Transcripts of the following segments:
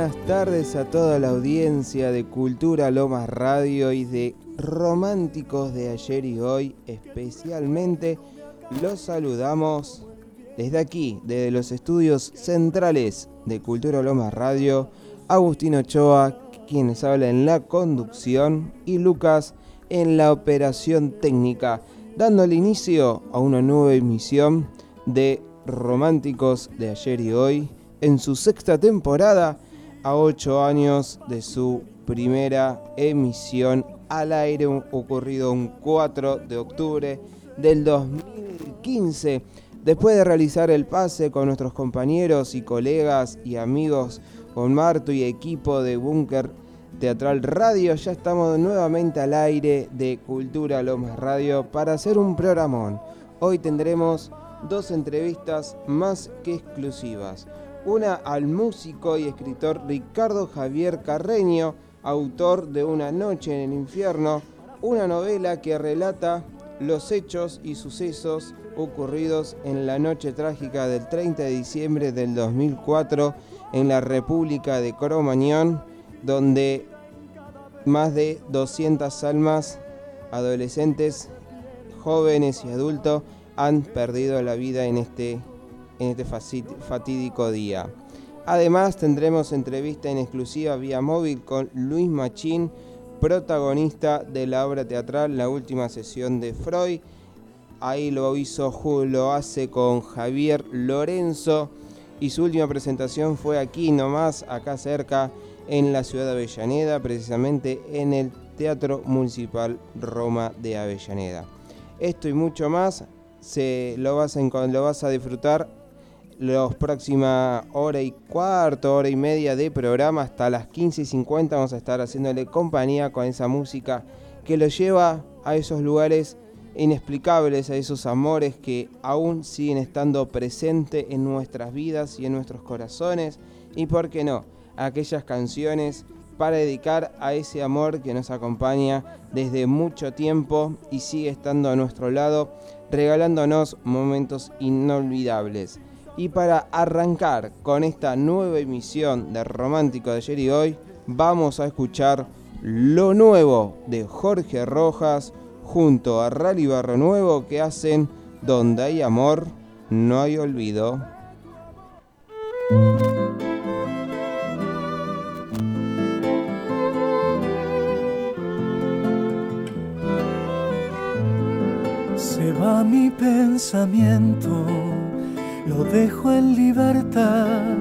buenas tardes a toda la audiencia de Cultura Lomas Radio y de Románticos de ayer y hoy. Especialmente los saludamos desde aquí, desde los estudios centrales de Cultura Lomas Radio. Agustín Ochoa, quienes habla en la conducción, y Lucas en la operación técnica, dando el inicio a una nueva emisión de Románticos de ayer y hoy en su sexta temporada a ocho años de su primera emisión al aire ocurrido un 4 de octubre del 2015. Después de realizar el pase con nuestros compañeros y colegas y amigos, con Marto y equipo de Búnker Teatral Radio, ya estamos nuevamente al aire de Cultura Lomas Radio para hacer un programón. Hoy tendremos dos entrevistas más que exclusivas una al músico y escritor Ricardo Javier Carreño, autor de Una noche en el infierno, una novela que relata los hechos y sucesos ocurridos en la noche trágica del 30 de diciembre del 2004 en la República de Cromañón, donde más de 200 almas, adolescentes, jóvenes y adultos han perdido la vida en este en este fatídico día. Además tendremos entrevista en exclusiva vía móvil con Luis Machín, protagonista de la obra teatral La última sesión de Freud. Ahí lo hizo, lo hace con Javier Lorenzo y su última presentación fue aquí nomás, acá cerca, en la ciudad de Avellaneda, precisamente en el Teatro Municipal Roma de Avellaneda. Esto y mucho más se lo vas a, lo vas a disfrutar los próximas hora y cuarto, hora y media de programa, hasta las 15 y 50 vamos a estar haciéndole compañía con esa música que lo lleva a esos lugares inexplicables, a esos amores que aún siguen estando presentes en nuestras vidas y en nuestros corazones, y por qué no, aquellas canciones para dedicar a ese amor que nos acompaña desde mucho tiempo y sigue estando a nuestro lado, regalándonos momentos inolvidables. Y para arrancar con esta nueva emisión de Romántico de ayer y hoy, vamos a escuchar lo nuevo de Jorge Rojas junto a Rally Barro Nuevo que hacen Donde hay amor, no hay olvido. Se va mi pensamiento lo dejo en libertad.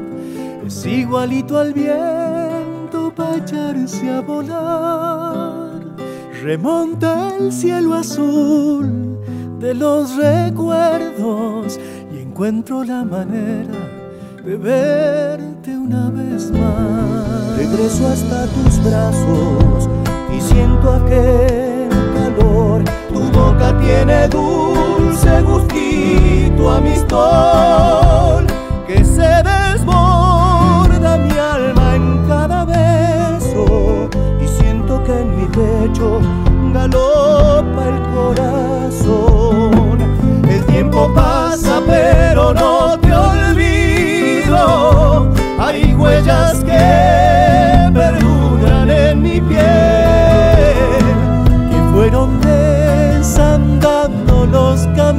Es igualito al viento para echarse a volar. Remonta el cielo azul de los recuerdos y encuentro la manera de verte una vez más. Regreso hasta tus brazos y siento aquel calor. Tu boca tiene dulce gustito amistad que se desborda mi alma en cada beso y siento que en mi pecho galopa el corazón. El tiempo pasa pero no te olvido, hay huellas que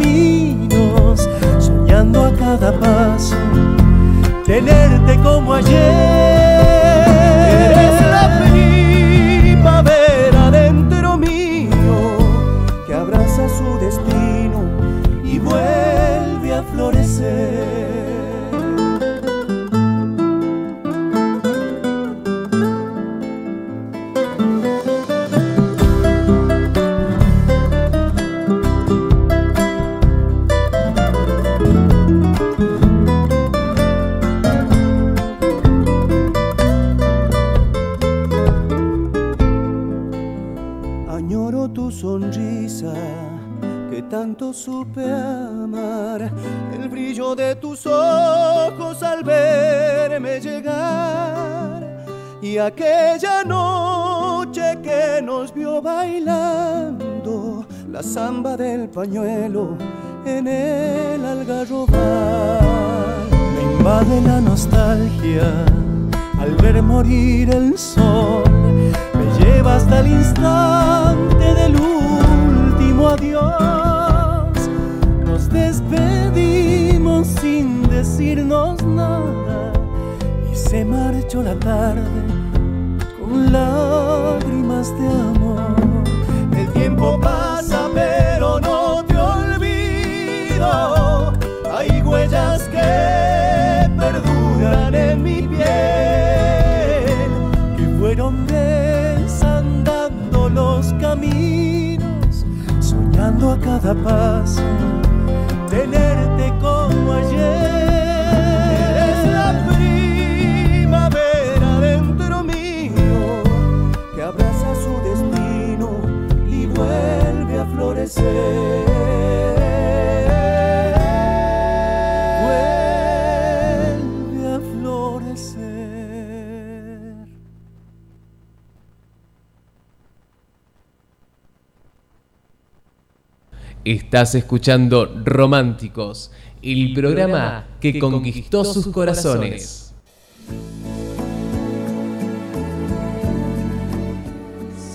caminos a cada paso, tenerte como ayer. Supe amar, el brillo de tus ojos al verme llegar. Y aquella noche que nos vio bailando la samba del pañuelo en el algarrobar. Me invade la nostalgia al ver morir el sol, me lleva hasta el instante la tarde con lágrimas de amor. El tiempo pasa pero no te olvido, hay huellas que perduran en mi piel, que fueron desandando los caminos, soñando a cada paso, Estás escuchando Románticos, el programa que conquistó sus corazones.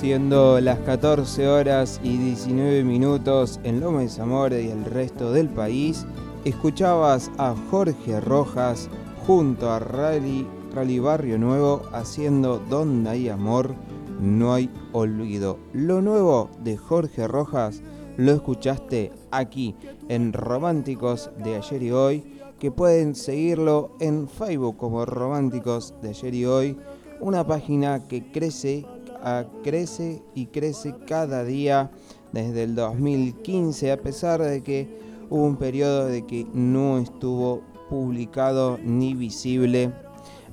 Siendo las 14 horas y 19 minutos en Loma de Zamora y el resto del país, escuchabas a Jorge Rojas junto a Rally, Rally Barrio Nuevo haciendo Donde hay amor, no hay olvido. Lo nuevo de Jorge Rojas lo escuchaste aquí en Románticos de ayer y hoy, que pueden seguirlo en Facebook como Románticos de ayer y hoy, una página que crece, ah, crece y crece cada día desde el 2015, a pesar de que hubo un periodo de que no estuvo publicado ni visible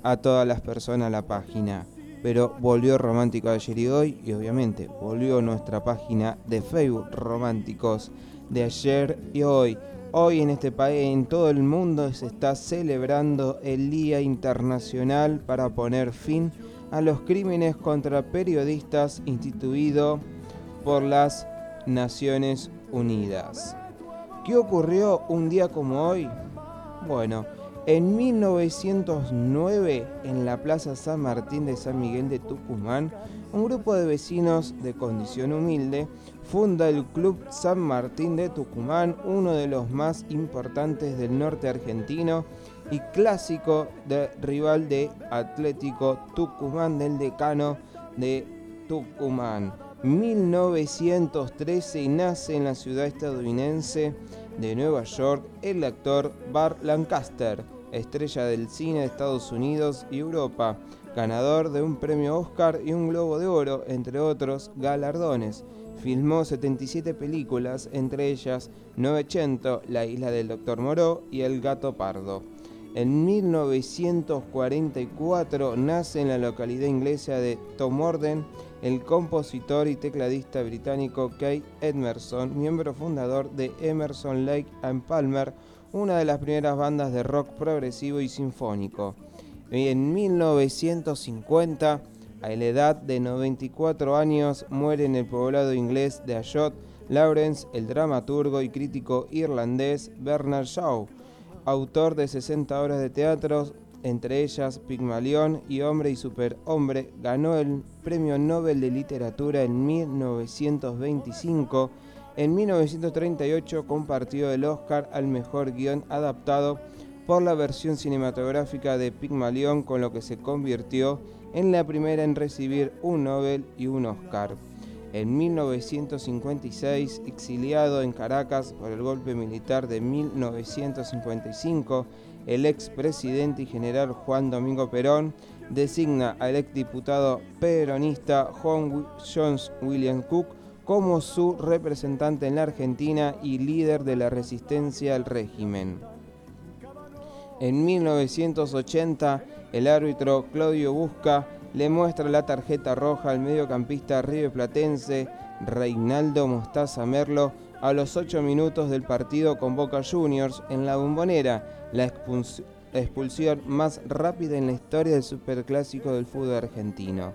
a todas las personas la página. Pero volvió Romántico ayer y hoy y obviamente volvió nuestra página de Facebook Románticos de ayer y hoy. Hoy en este país, en todo el mundo, se está celebrando el Día Internacional para poner fin a los crímenes contra periodistas instituido por las Naciones Unidas. ¿Qué ocurrió un día como hoy? Bueno, en 1909, en la Plaza San Martín de San Miguel de Tucumán, un grupo de vecinos de condición humilde funda el Club San Martín de Tucumán, uno de los más importantes del norte argentino y clásico de rival de Atlético Tucumán del decano de Tucumán. 1913 nace en la ciudad estadounidense de Nueva York el actor Bart Lancaster, estrella del cine de Estados Unidos y Europa, ganador de un premio Oscar y un Globo de Oro, entre otros galardones. Filmó 77 películas, entre ellas 900, La isla del Dr. Moreau y El gato pardo. En 1944 nace en la localidad inglesa de Tomorden el compositor y tecladista británico Kate Emerson, miembro fundador de Emerson Lake and Palmer, una de las primeras bandas de rock progresivo y sinfónico. En 1950, a la edad de 94 años, muere en el poblado inglés de Ayot Lawrence, el dramaturgo y crítico irlandés Bernard Shaw, autor de 60 obras de teatro, entre ellas Pigmalión y Hombre y Superhombre, ganó el Premio Nobel de Literatura en 1925. En 1938 compartió el Oscar al mejor guion adaptado por la versión cinematográfica de Pigmalión, con lo que se convirtió en la primera en recibir un Nobel y un Oscar. En 1956, exiliado en Caracas por el golpe militar de 1955, el expresidente y general Juan Domingo Perón designa al exdiputado peronista John William Cook como su representante en la Argentina y líder de la resistencia al régimen. En 1980, el árbitro Claudio Busca le muestra la tarjeta roja al mediocampista rioplatense Reinaldo Mostaza Merlo a los 8 minutos del partido con Boca Juniors en la bombonera, la expulsión más rápida en la historia del superclásico del fútbol argentino.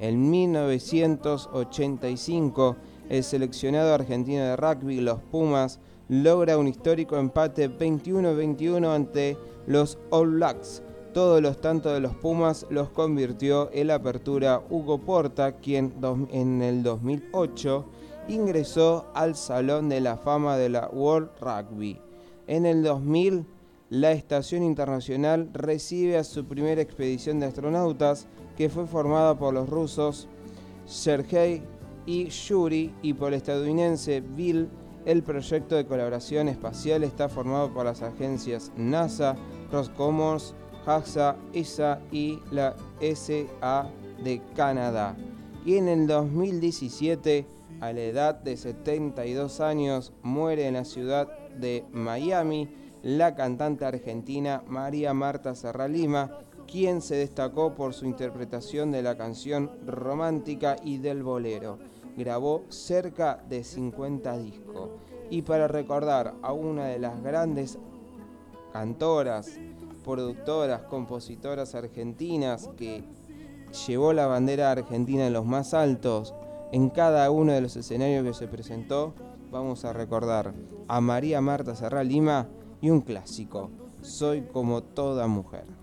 En 1985, el seleccionado argentino de rugby, los Pumas, logra un histórico empate 21-21 ante los All Blacks Todos los tantos de los Pumas los convirtió en la apertura Hugo Porta, quien en el 2008 ingresó al Salón de la Fama de la World Rugby. En el 2000, la Estación Internacional recibe a su primera expedición de astronautas, que fue formada por los rusos Sergei y Yuri y por el estadounidense Bill. El proyecto de colaboración espacial está formado por las agencias NASA, Roscosmos, JAXA, ESA y la SA de Canadá. Y en el 2017 a la edad de 72 años, muere en la ciudad de Miami la cantante argentina María Marta Serralima, quien se destacó por su interpretación de la canción romántica y del bolero. Grabó cerca de 50 discos. Y para recordar a una de las grandes cantoras, productoras, compositoras argentinas que llevó la bandera argentina en los más altos, en cada uno de los escenarios que se presentó, vamos a recordar a María Marta Serral Lima y un clásico, Soy como toda mujer.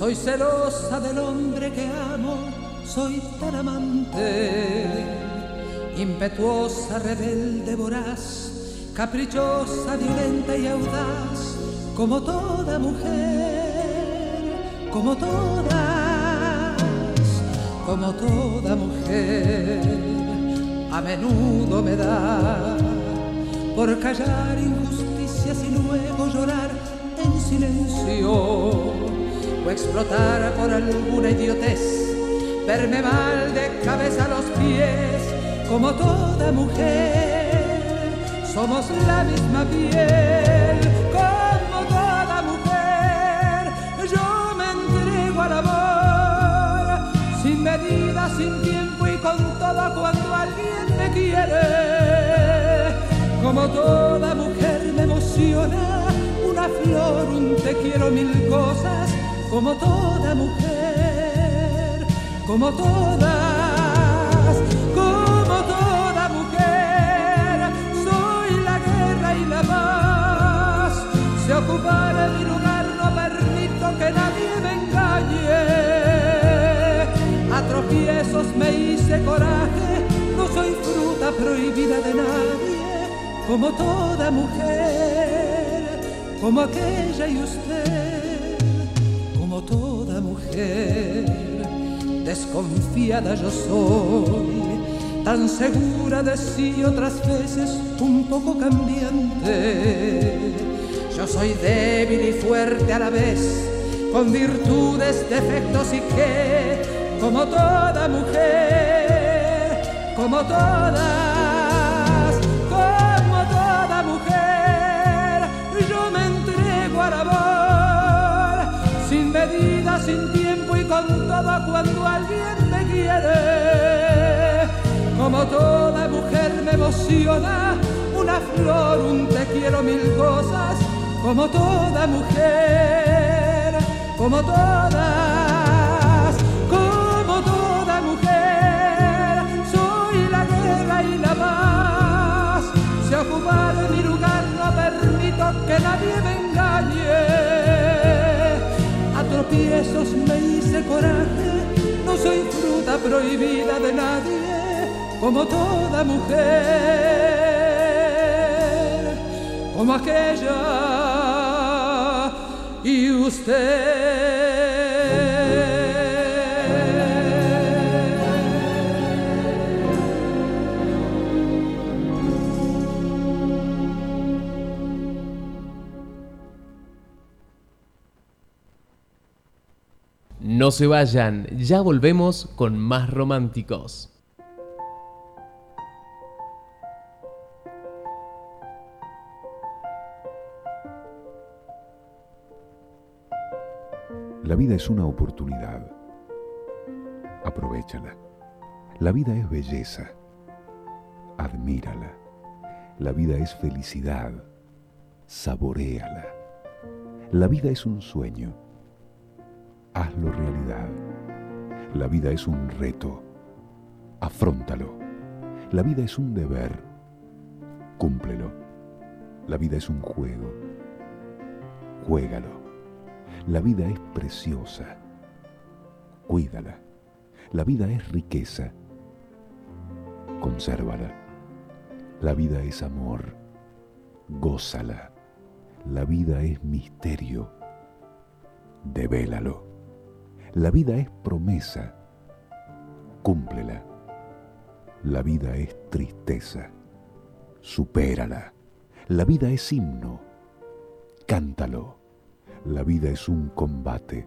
Soy celosa del hombre que amo, soy tan amante, impetuosa, rebelde, voraz, caprichosa, violenta y audaz, como toda mujer, como todas, como toda mujer. A menudo me da por callar injusticias y luego llorar en silencio o explotar por alguna idiotez, verme mal de cabeza a los pies, como toda mujer, somos la misma piel, como toda mujer, yo me entrego al amor, sin medida, sin tiempo y con todo cuando alguien me quiere, como toda mujer me emociona flor, un te quiero mil cosas, como toda mujer, como todas, como toda mujer, soy la guerra y la paz, se ocupará mi lugar, no permito que nadie me engañe, a tropiezos me hice coraje, no soy fruta prohibida de nadie, como toda mujer como aquella y usted, desconfiada yo soy, tan segura de sí otras veces un poco cambiante. Yo soy débil y fuerte a la vez, con virtudes, defectos y que, como toda mujer, como toda sin tiempo y con todo cuando alguien me quiere. Como toda mujer me emociona una flor, un te quiero mil cosas, como toda mujer, como todas, como toda mujer, soy la guerra y la paz. Si ocupar mi lugar no soy fruta prohibida de nadie, como toda mujer, como aquella y usted. No se vayan, ya volvemos con más románticos. La vida es una oportunidad. Aprovechala. La vida es belleza. Admírala. La vida es felicidad. Saboréala. La vida es un sueño. Hazlo realidad. La vida es un reto. Afróntalo. La vida es un deber. Cúmplelo. La vida es un juego. Juégalo. La vida es preciosa. Cuídala. La vida es riqueza. Consérvala. La vida es amor. Gózala. La vida es misterio. Devélalo. La vida es promesa. Cúmplela. La vida es tristeza. Supérala. La vida es himno. Cántalo. La vida es un combate.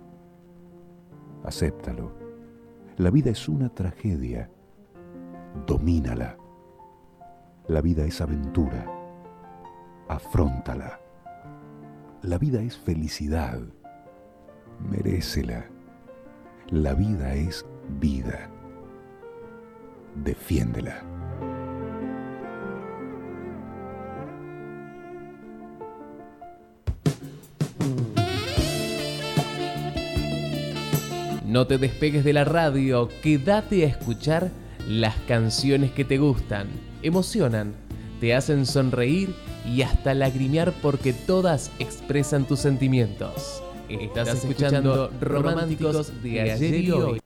Acéptalo. La vida es una tragedia. Domínala. La vida es aventura. Afróntala. La vida es felicidad. Merécela. La vida es vida. Defiéndela. No te despegues de la radio, quédate a escuchar las canciones que te gustan, emocionan, te hacen sonreír y hasta lagrimear porque todas expresan tus sentimientos. Estás escuchando Románticos de ayer y hoy.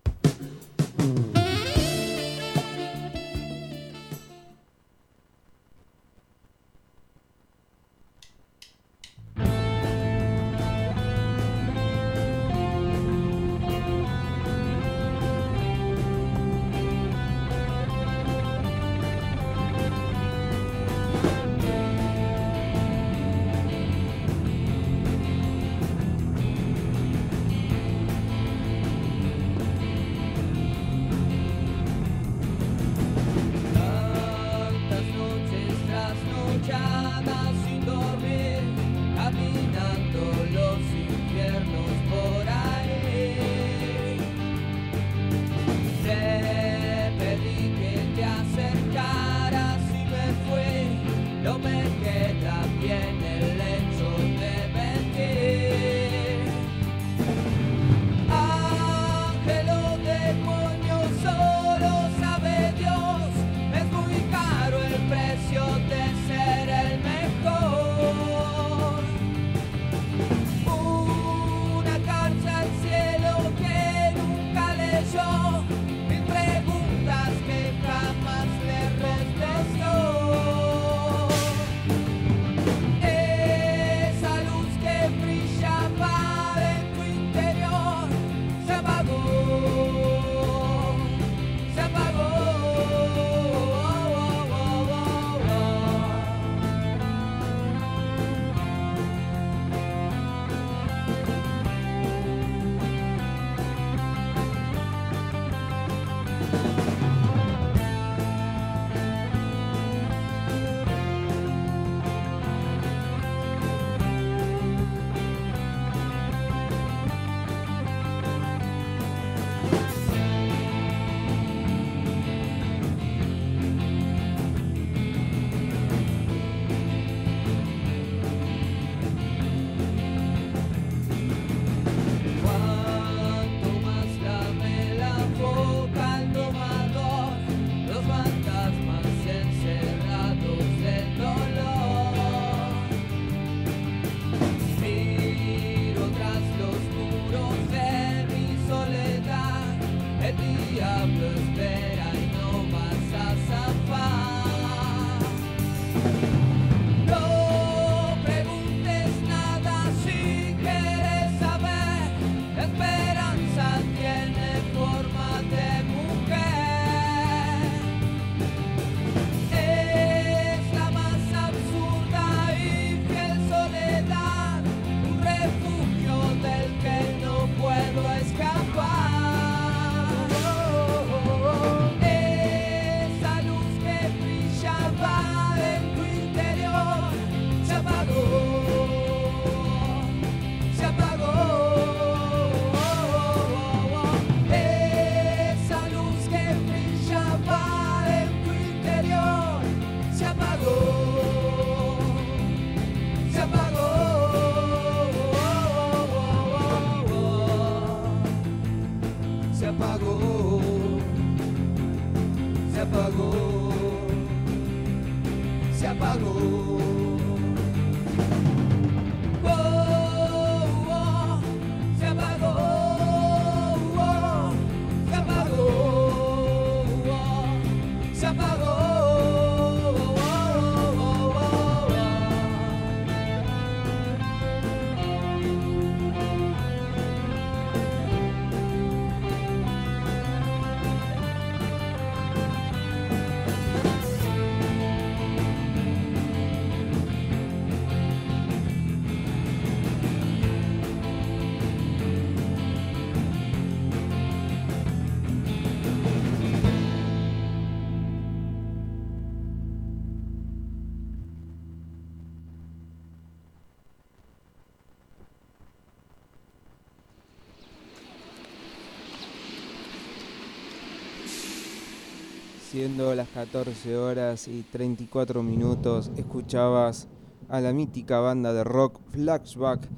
Siendo las 14 horas y 34 minutos, escuchabas a la mítica banda de rock Flashback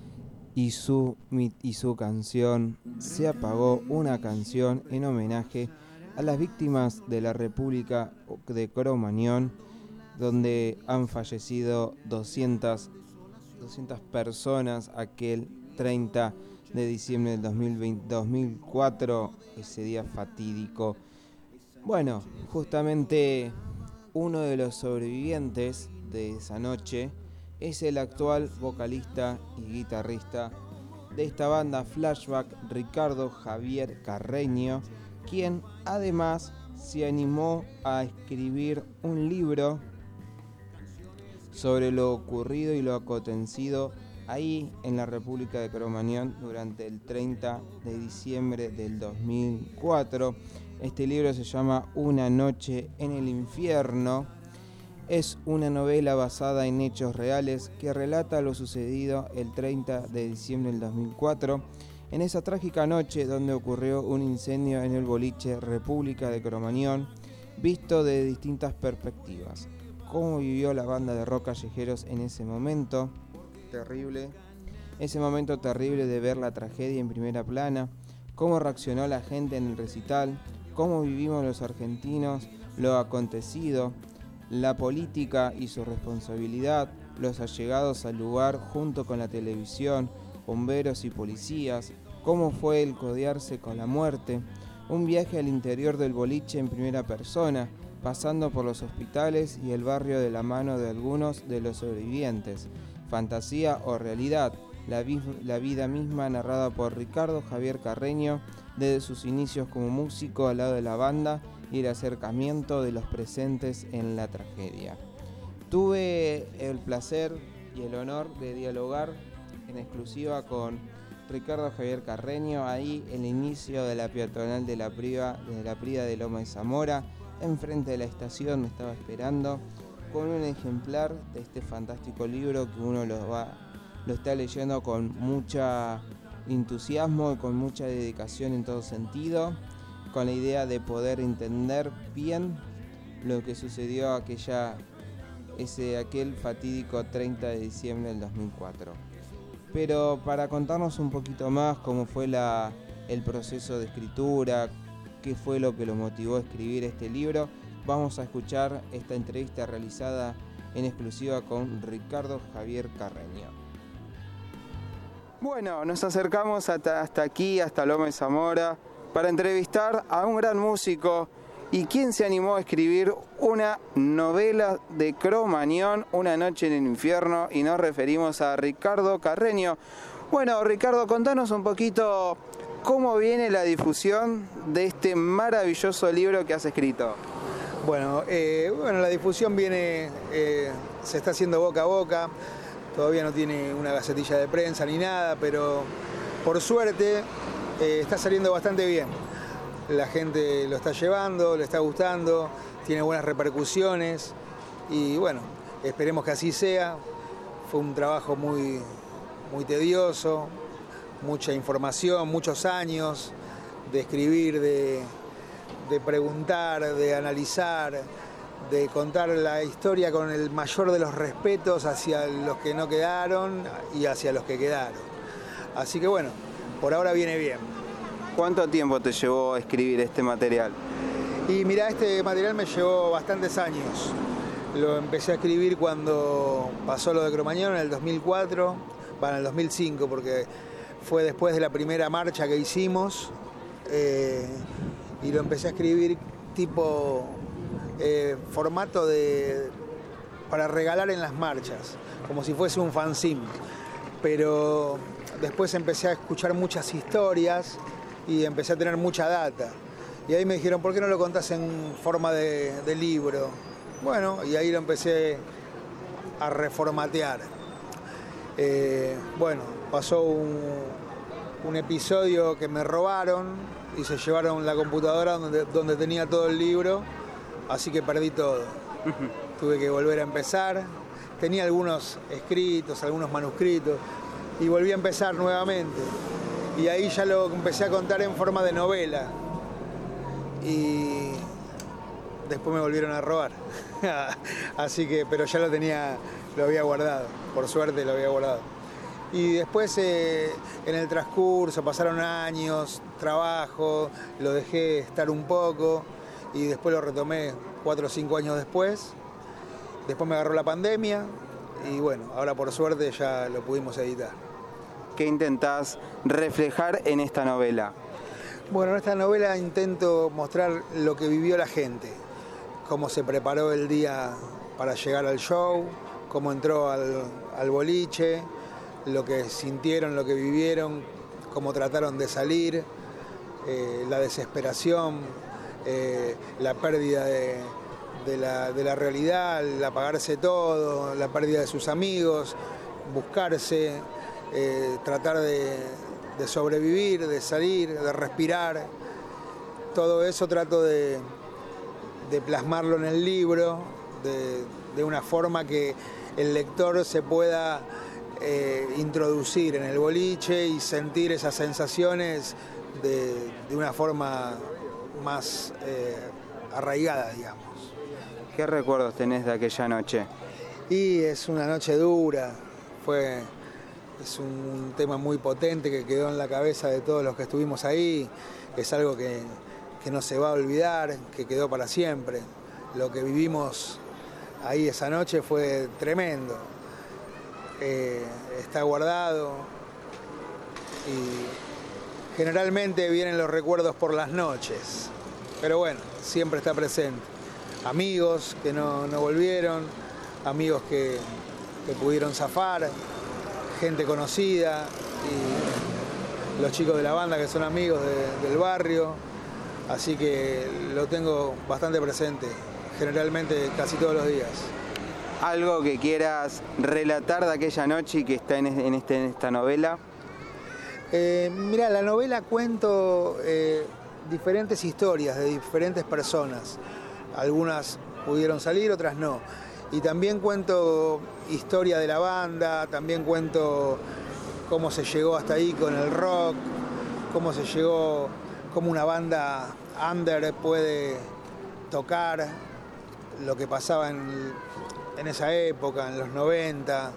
y su, y su canción Se apagó, una canción en homenaje a las víctimas de la República de Cromañón, donde han fallecido 200, 200 personas aquel 30 de diciembre del 2020 2004, ese día fatídico. Bueno, justamente uno de los sobrevivientes de esa noche es el actual vocalista y guitarrista de esta banda Flashback, Ricardo Javier Carreño, quien además se animó a escribir un libro sobre lo ocurrido y lo acontecido ahí en la República de Cromañón durante el 30 de diciembre del 2004. Este libro se llama Una noche en el infierno. Es una novela basada en hechos reales que relata lo sucedido el 30 de diciembre del 2004, en esa trágica noche donde ocurrió un incendio en el boliche República de Cromañón, visto de distintas perspectivas. Cómo vivió la banda de rock callejeros en ese momento, terrible, ese momento terrible de ver la tragedia en primera plana, cómo reaccionó la gente en el recital, cómo vivimos los argentinos lo acontecido, la política y su responsabilidad, los allegados al lugar junto con la televisión, bomberos y policías, cómo fue el codearse con la muerte, un viaje al interior del boliche en primera persona, pasando por los hospitales y el barrio de la mano de algunos de los sobrevivientes, fantasía o realidad, la, la vida misma narrada por Ricardo Javier Carreño desde sus inicios como músico al lado de la banda y el acercamiento de los presentes en la tragedia. Tuve el placer y el honor de dialogar en exclusiva con Ricardo Javier Carreño, ahí el inicio de la peatonal de la Priva, de la Prida de Loma de Zamora, enfrente de la estación, me estaba esperando, con un ejemplar de este fantástico libro que uno lo va, lo está leyendo con mucha entusiasmo y con mucha dedicación en todo sentido, con la idea de poder entender bien lo que sucedió aquella ese aquel fatídico 30 de diciembre del 2004. Pero para contarnos un poquito más cómo fue la, el proceso de escritura, qué fue lo que lo motivó a escribir este libro, vamos a escuchar esta entrevista realizada en exclusiva con Ricardo Javier Carreño. Bueno, nos acercamos hasta, aquí, hasta Loma de Zamora, para entrevistar a un gran músico y quien se animó a escribir una novela de Cromañón, Una noche en el infierno, y nos referimos a Ricardo Carreño. Bueno, Ricardo, contanos un poquito cómo viene la difusión de este maravilloso libro que has escrito. Bueno, eh, bueno, la difusión viene, eh, se está haciendo boca a boca, todavía no tiene una gacetilla de prensa ni nada, pero por suerte eh, está saliendo bastante bien. La gente lo está llevando, le está gustando, tiene buenas repercusiones y bueno, esperemos que así sea. Fue un trabajo muy, muy tedioso, mucha información, muchos años de escribir, de, de preguntar, de analizar, de contar la historia con el mayor de los respetos hacia los que no quedaron y hacia los que quedaron. Así que bueno, por ahora viene bien. ¿Cuánto tiempo te llevó a escribir este material? Y mira, este material me llevó bastantes años. lo empecé a escribir cuando pasó lo de Cromañón en el 2004, bueno, en el 2005, porque fue después de la primera marcha que hicimos, eh, y lo empecé a escribir tipo eh, formato de para regalar en las marchas, como si fuese un fanzine. Pero después empecé a escuchar muchas historias y empecé a tener mucha data. Y ahí me dijeron, ¿por qué no lo contás en forma de, libro? Bueno, y ahí lo empecé a reformatear. Eh, bueno, pasó un, un episodio que me robaron y se llevaron la computadora donde, donde tenía todo el libro, así que perdí todo. Tuve que volver a empezar. Tenía algunos escritos, algunos manuscritos, y volví a empezar nuevamente. Y ahí ya lo empecé a contar en forma de novela. Y después me volvieron a robar. Así que, pero ya lo tenía, lo había guardado. Por suerte lo había guardado. Y después eh, en el transcurso pasaron años, trabajo, lo dejé estar un poco y después lo retomé cuatro o cinco años después. Después me agarró la pandemia y bueno, ahora por suerte ya lo pudimos editar. ¿Qué intentás reflejar en esta novela? Bueno, en esta novela intento mostrar lo que vivió la gente, cómo se preparó el día para llegar al show, cómo entró al, al boliche, lo que sintieron, lo que vivieron, cómo trataron de salir, eh, la desesperación, eh, la pérdida de, la, realidad, el apagarse todo, la pérdida de sus amigos, buscarse, eh, tratar de, sobrevivir, de salir, de respirar. Todo eso trato de, plasmarlo en el libro de, una forma que el lector se pueda eh, introducir en el boliche y sentir esas sensaciones de una forma más eh, arraigada, digamos. ¿Qué recuerdos tenés de aquella noche? Y es una noche dura, fue es un tema muy potente que quedó en la cabeza de todos los que estuvimos ahí, es algo que, que no se va a olvidar, que quedó para siempre. Lo que vivimos ahí esa noche fue tremendo. Eh, está guardado y generalmente vienen los recuerdos por las noches, pero bueno, siempre está presente. Amigos que no, no volvieron, amigos que, que pudieron zafar, gente conocida y los chicos de la banda que son amigos de, del barrio, así que lo tengo bastante presente, generalmente casi todos los días. ¿Algo que quieras relatar de aquella noche y que está en, este, en esta novela? Eh, mira, la novela cuento eh, diferentes historias de diferentes personas. Algunas pudieron salir, otras no. Y también cuento historia de la banda, también cuento cómo se llegó hasta ahí con el rock, cómo se llegó, cómo una banda under puede tocar, lo que pasaba en, en esa época, en los 90,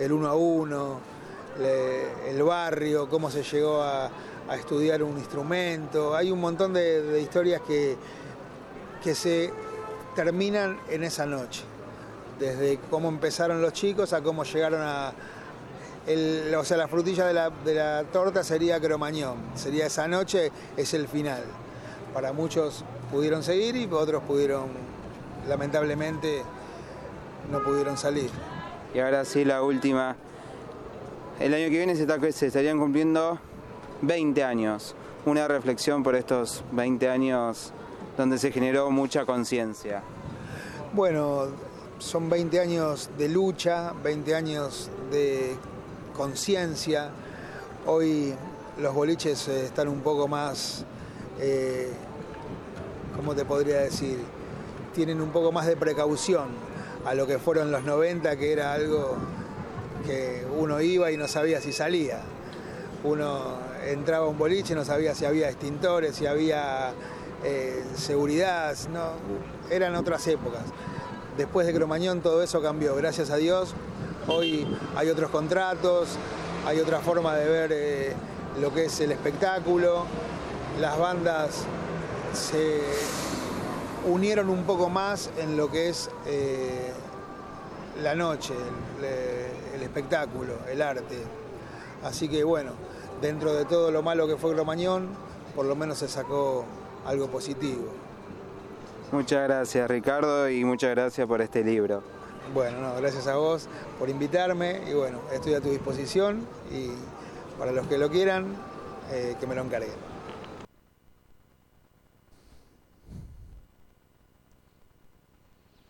el uno a uno, el barrio, cómo se llegó a, estudiar un instrumento. Hay un montón de, historias que, que se terminan en esa noche desde cómo empezaron los chicos a cómo llegaron a... O sea, la frutilla de la, de la, torta sería cromañón, sería esa noche, es el final. Para muchos pudieron seguir y otros pudieron, lamentablemente, no pudieron salir. Y ahora sí, la última. El año que viene se, está, se estarían cumpliendo 20 años. Una reflexión por estos 20 años donde se generó mucha conciencia. Bueno, son 20 años de lucha, 20 años de conciencia. Hoy los boliches están un poco más, eh, ¿cómo te podría decir? Tienen un poco más de precaución a lo que fueron los 90, que era algo que uno iba y no sabía si salía. Uno entraba a un boliche y no sabía si había extintores, si había eh, seguridad, no, eran otras épocas. Después de Cromañón todo eso cambió, gracias a Dios. Hoy hay otros contratos, hay otra forma de ver eh, lo que es el espectáculo. Las bandas se unieron un poco más en lo que es eh, la noche, el, espectáculo, el arte. Así que bueno, dentro de todo lo malo que fue Cromañón, por lo menos se sacó algo positivo. Muchas gracias Ricardo y muchas gracias por este libro. Bueno, no, gracias a vos por invitarme y bueno, estoy a tu disposición y para los que lo quieran, eh, que me lo encarguen.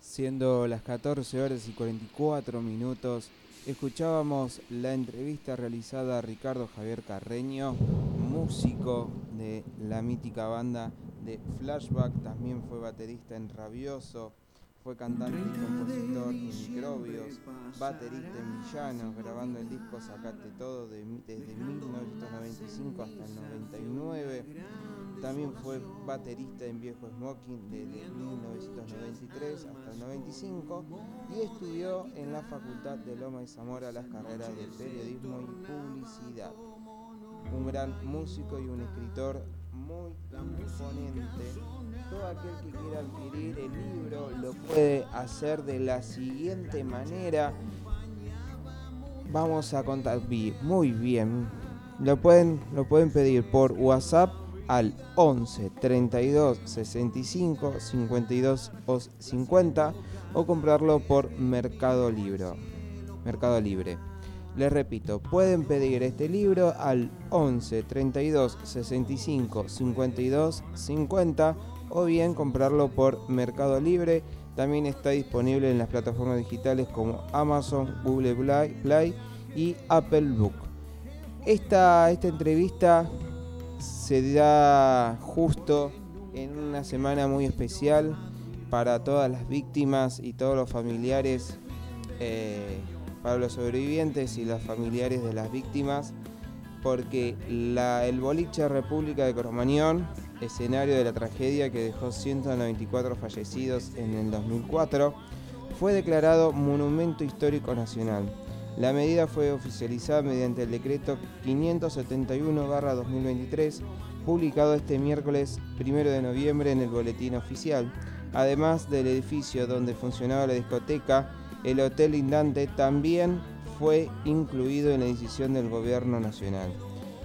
Siendo las 14 horas y 44 minutos, escuchábamos la entrevista realizada a Ricardo Javier Carreño, músico de la mítica banda de Flashback, también fue baterista en Rabioso, fue cantante y compositor en Microbios, baterista en Villanos, grabando el disco Sacate Todo desde 1995 hasta el 99 también fue baterista en Viejo Smoking desde 1993 hasta el 95 y estudió en la Facultad de Loma y Zamora las carreras de periodismo y publicidad. Un gran músico y un escritor muy imponente. Todo aquel que quiera adquirir el libro lo puede hacer de la siguiente manera. Vamos a contar muy bien. Lo pueden, lo pueden pedir por WhatsApp al 11 32 65 52 50 o comprarlo por Mercado Libre. Mercado Libre. Les repito, pueden pedir este libro al 11 32 65 52 50 o bien comprarlo por Mercado Libre. También está disponible en las plataformas digitales como Amazon, Google Play, y Apple Book. Esta, esta entrevista se da justo en una semana muy especial para todas las víctimas y todos los familiares, eh, para los sobrevivientes y los familiares de las víctimas, porque el boliche República de Cromañón, escenario de la tragedia que dejó 194 fallecidos en el 2004, fue declarado Monumento Histórico Nacional. La medida fue oficializada mediante el decreto 571-2023, publicado este miércoles 1 de noviembre en el Boletín Oficial. Además del edificio donde funcionaba la discoteca, el Hotel Lindante también fue incluido en la decisión del Gobierno Nacional.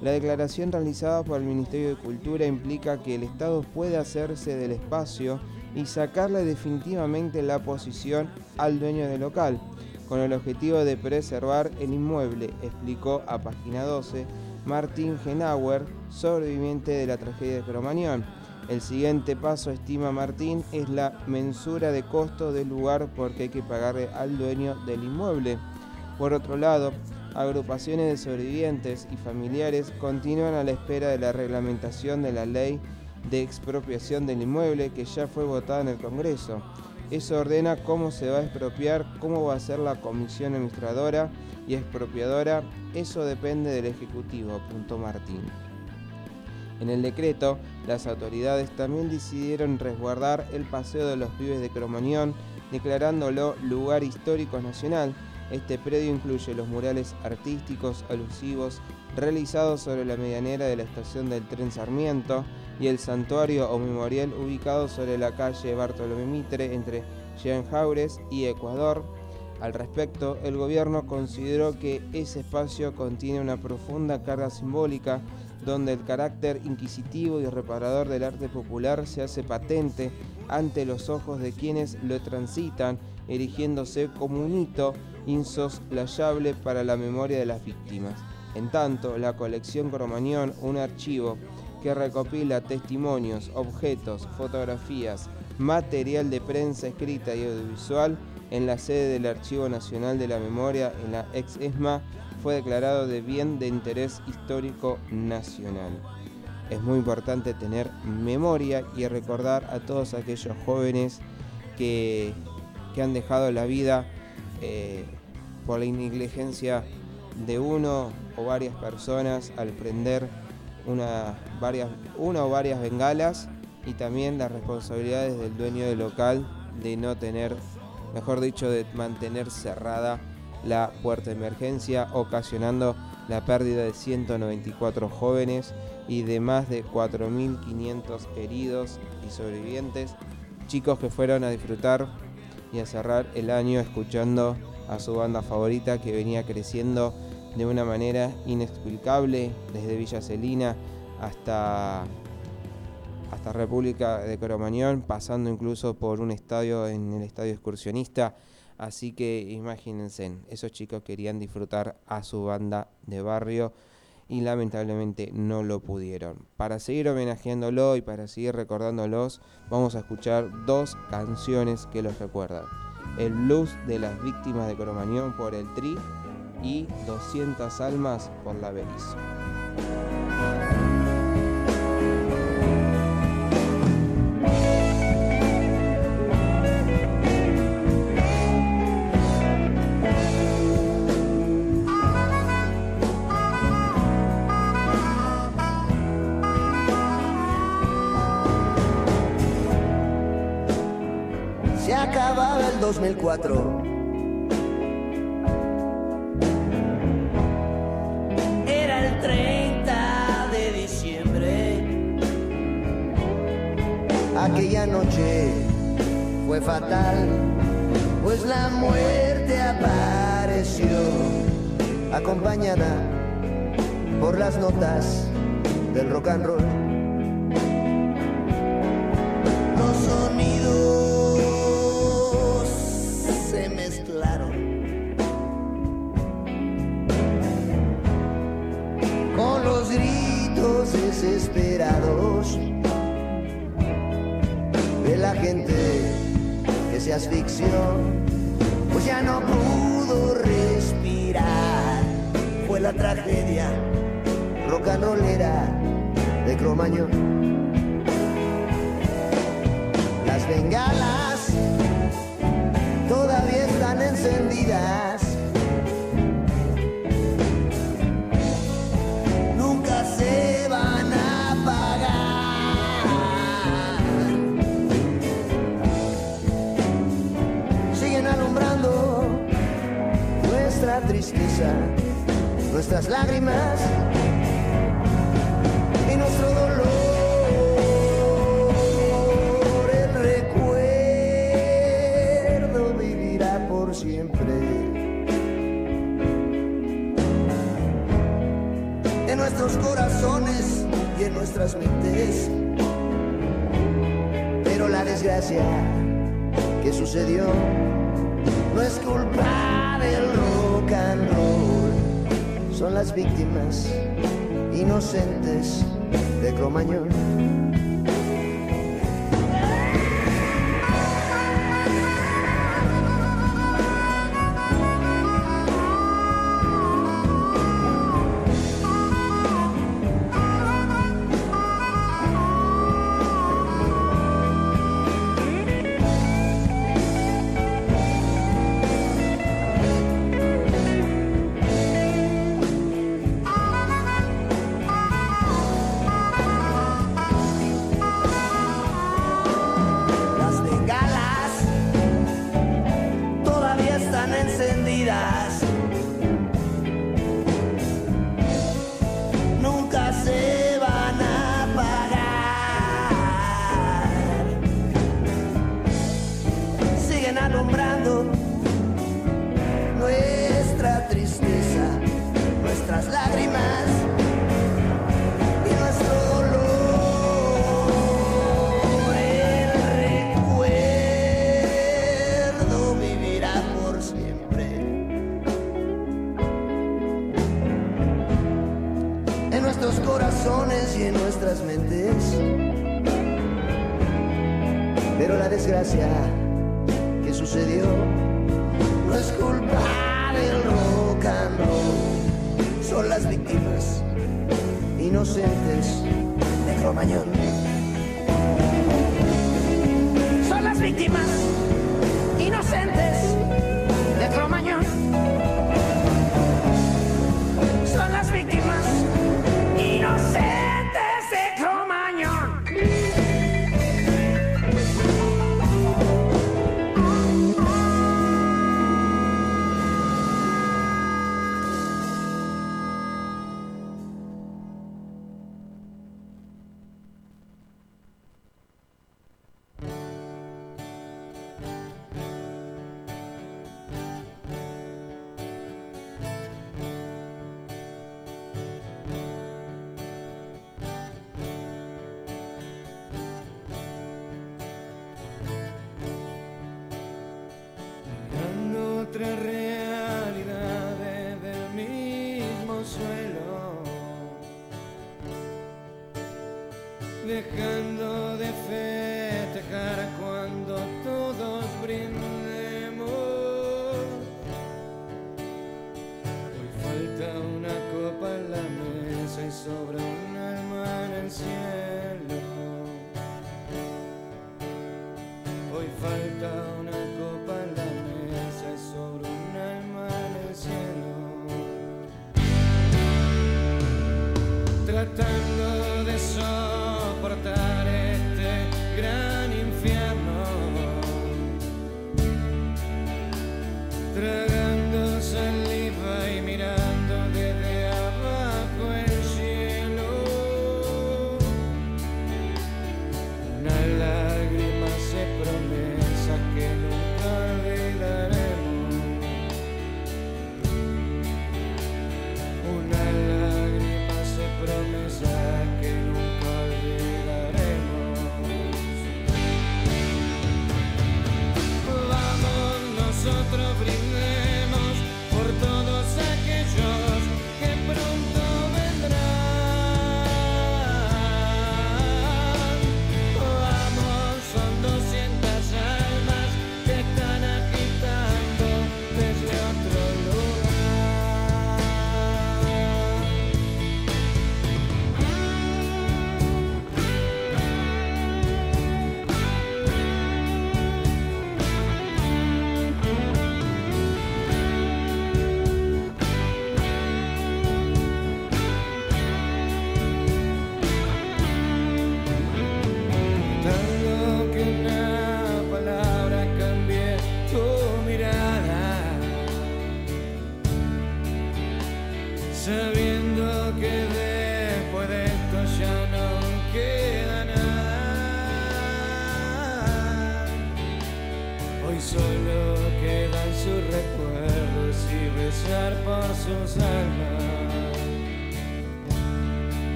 La declaración realizada por el Ministerio de Cultura implica que el Estado puede hacerse del espacio y sacarle definitivamente la posición al dueño del local con el objetivo de preservar el inmueble, explicó a página 12 Martín Genauer, sobreviviente de la tragedia de Cromañón. El siguiente paso, estima Martín, es la mensura de costo del lugar porque hay que pagarle al dueño del inmueble. Por otro lado, agrupaciones de sobrevivientes y familiares continúan a la espera de la reglamentación de la ley de expropiación del inmueble que ya fue votada en el Congreso. Eso ordena cómo se va a expropiar, cómo va a ser la comisión administradora y expropiadora. Eso depende del Ejecutivo, apuntó Martín. En el decreto, las autoridades también decidieron resguardar el Paseo de los Pibes de Cromañón, declarándolo lugar histórico nacional. Este predio incluye los murales artísticos alusivos realizados sobre la medianera de la estación del tren Sarmiento, y el santuario o memorial ubicado sobre la calle Bartolomé Mitre entre Jean Jaures y Ecuador. Al respecto, el gobierno consideró que ese espacio contiene una profunda carga simbólica donde el carácter inquisitivo y reparador del arte popular se hace patente ante los ojos de quienes lo transitan, erigiéndose como un hito insoslayable para la memoria de las víctimas. En tanto, la colección Cromañón, un archivo que recopila testimonios, objetos, fotografías, material de prensa escrita y audiovisual en la sede del Archivo Nacional de la Memoria en la ex ESMA fue declarado de bien de interés histórico nacional. Es muy importante tener memoria y recordar a todos aquellos jóvenes que, han dejado la vida eh, por la negligencia de uno o varias personas al prender una, varias, una o varias bengalas y también las responsabilidades del dueño del local de no tener, mejor dicho, de mantener cerrada la puerta de emergencia, ocasionando la pérdida de 194 jóvenes y de más de 4.500 heridos y sobrevivientes chicos que fueron a disfrutar y a cerrar el año escuchando a su banda favorita que venía creciendo de una manera inexplicable desde Villa Celina hasta, hasta República de Cromañón, pasando incluso por un estadio en el estadio excursionista. Así que imagínense, esos chicos querían disfrutar a su banda de barrio y lamentablemente no lo pudieron. Para seguir homenajeándolo y para seguir recordándolos, vamos a escuchar dos canciones que los recuerdan. El blues de las víctimas de Cromañón por el Tri y 200 almas por la Berizo. Se acababa el 2004. Noche fue fatal, pues la muerte apareció, acompañada por las notas del rock and roll. Los sonidos se mezclaron con los gritos desesperados de la gente que se asfixió, pues ya no pudo respirar. Fue la tragedia rollera de Cromañón. Tristeza, nuestras lágrimas y nuestro dolor. El recuerdo vivirá por siempre. En nuestros corazones y en nuestras mentes. Pero la desgracia que sucedió no es culpa del. Son las víctimas inocentes de Cromañón. Nuestras realidades del mismo suelo,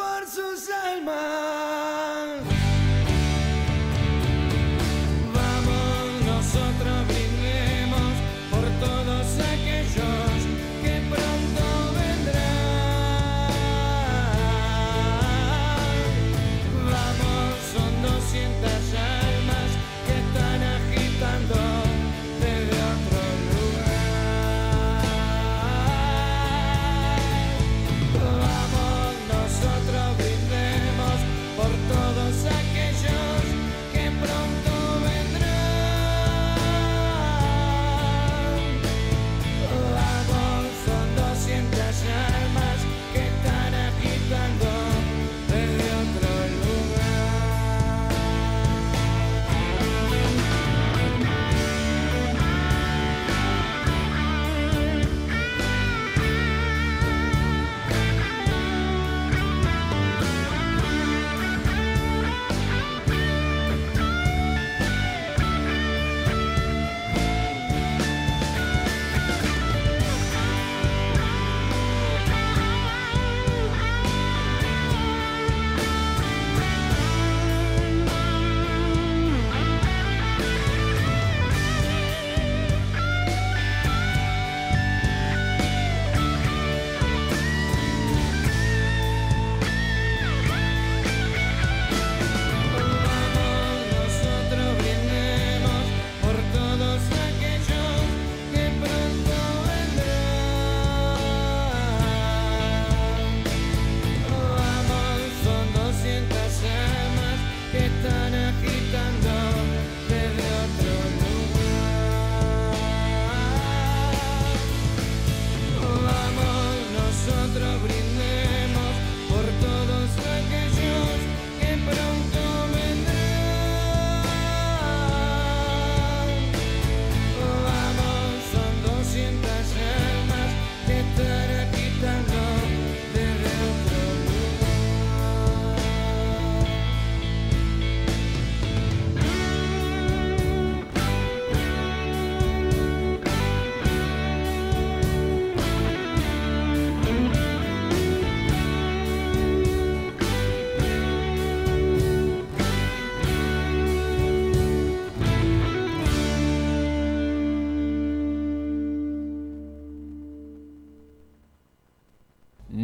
por sus almas.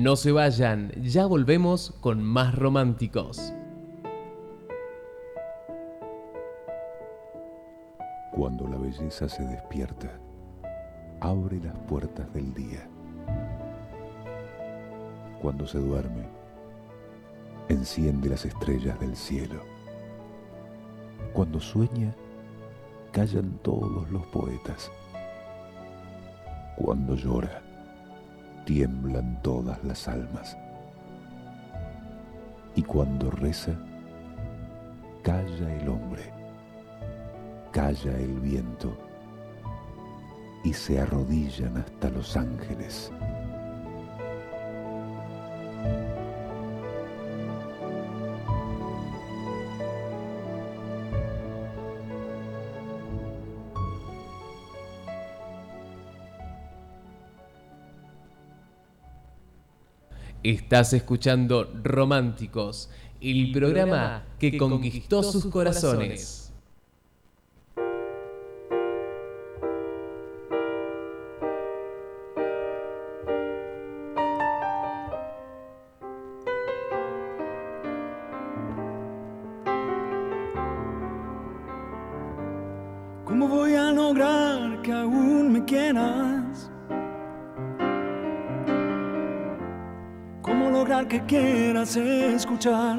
No se vayan, ya volvemos con más románticos. Cuando la belleza se despierta, abre las puertas del día. Cuando se duerme, enciende las estrellas del cielo. Cuando sueña, callan todos los poetas. Cuando llora, tiemblan todas las almas. Y cuando reza, calla el hombre, calla el viento y se arrodillan hasta los ángeles. Estás escuchando Románticos, el programa que conquistó sus corazones. Escuchar?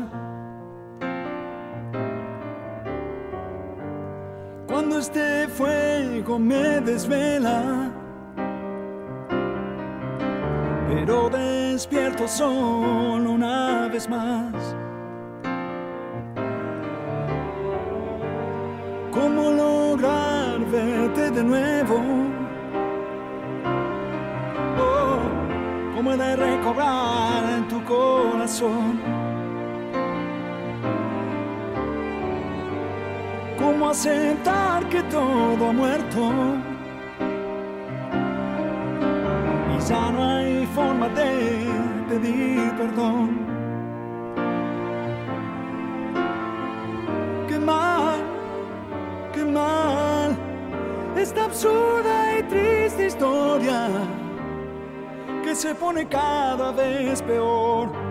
Cuando este fuego me desvela, pero despierto solo una vez más. ¿Cómo lograr verte de nuevo? Oh, ¿Cómo he de recobrar en tu corazón? Aceptar que todo ha muerto? Y ya no hay forma de pedir perdón. Qué mal qué mal esta absurda y triste historia que se pone cada vez peor.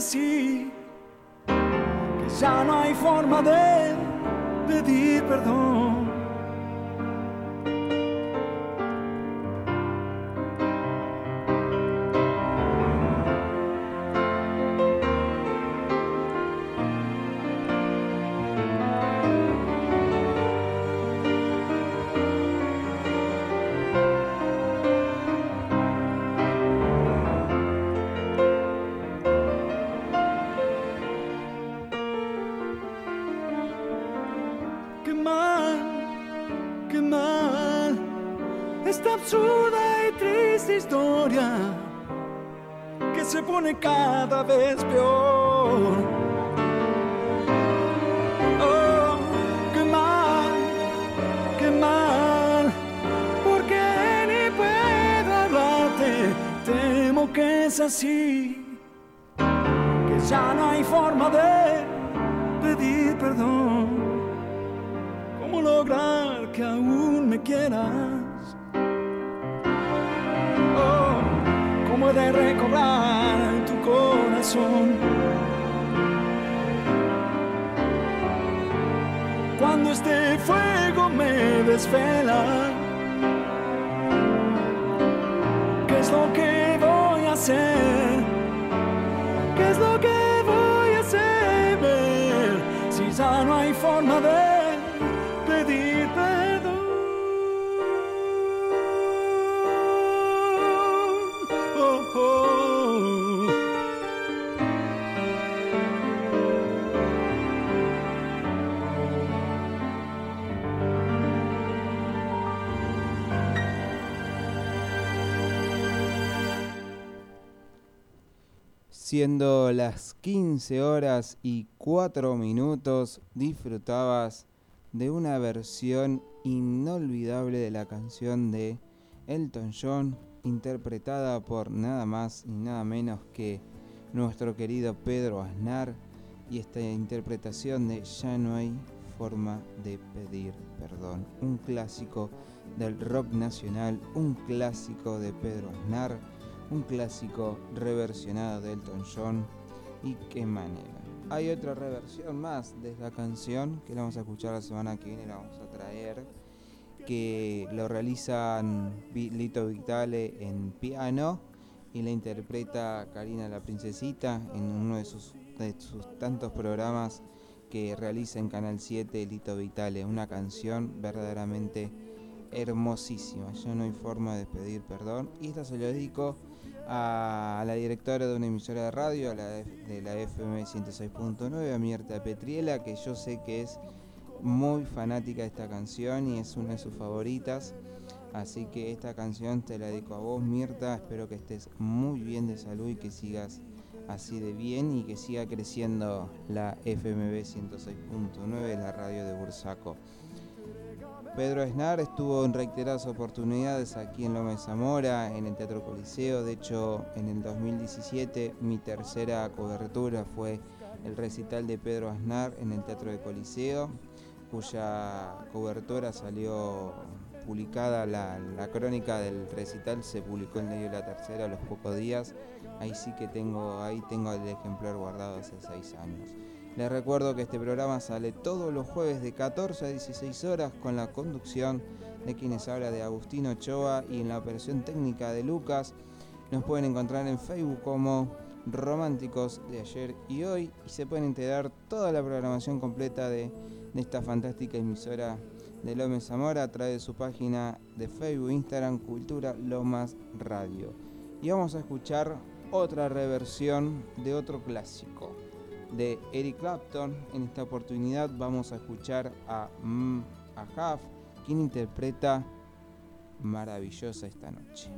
Que ya no hay forma de pedir perdón. Pone cada vez peor. Oh, qué mal, qué mal, porque ni puedo hablarte, temo que es así, Siendo las 15 horas y 4 minutos, disfrutabas de una versión inolvidable de la canción de Elton John, interpretada por nada más y nada menos que nuestro querido Pedro Aznar, y esta interpretación de Ya no hay forma de pedir perdón. Un clásico del rock nacional, un clásico de Pedro Aznar, un clásico reversionado de Elton John y qué manera. Hay otra reversión más de esta canción que la vamos a escuchar la semana que viene, la vamos a traer, que lo realizan Lito Vitale en piano y la interpreta Karina la Princesita en uno de sus, de sus tantos programas que realiza en Canal 7 Lito Vitale, una canción verdaderamente hermosísima. Yo no hay forma de pedir perdón y esta se lo dedico a la directora de una emisora de radio, a la de la FM 106.9, a Mirta Petriela, que yo sé que es muy fanática de esta canción y es una de sus favoritas. Así que esta canción te la dedico a vos, Mirta. Espero que estés muy bien de salud y que sigas así de bien y que siga creciendo la FMB 106.9, la radio de Bursaco. Pedro Esnar estuvo en reiteradas oportunidades aquí en Loma de Zamora, en el Teatro Coliseo. De hecho, en el 2017 mi tercera cobertura fue el recital de Pedro Aznar en el Teatro de Coliseo, cuya cobertura salió publicada, la, crónica del recital se publicó en medio de la tercera a los pocos días. Ahí sí que tengo, ahí tengo el ejemplar guardado hace seis años. Les recuerdo que este programa sale todos los jueves de 14 a 16 horas con la conducción de quienes habla de Agustino Ochoa y en la operación técnica de Lucas. Nos pueden encontrar en Facebook como Románticos de ayer y hoy y se pueden enterar toda la programación completa de, esta fantástica emisora de Lomas Zamora a través de su página de Facebook, Instagram, Cultura Lomas Radio. Y vamos a escuchar otra reversión de otro clásico de Eric Clapton. En esta oportunidad vamos a escuchar a, mm, a Huff, quien interpreta Maravillosa esta noche.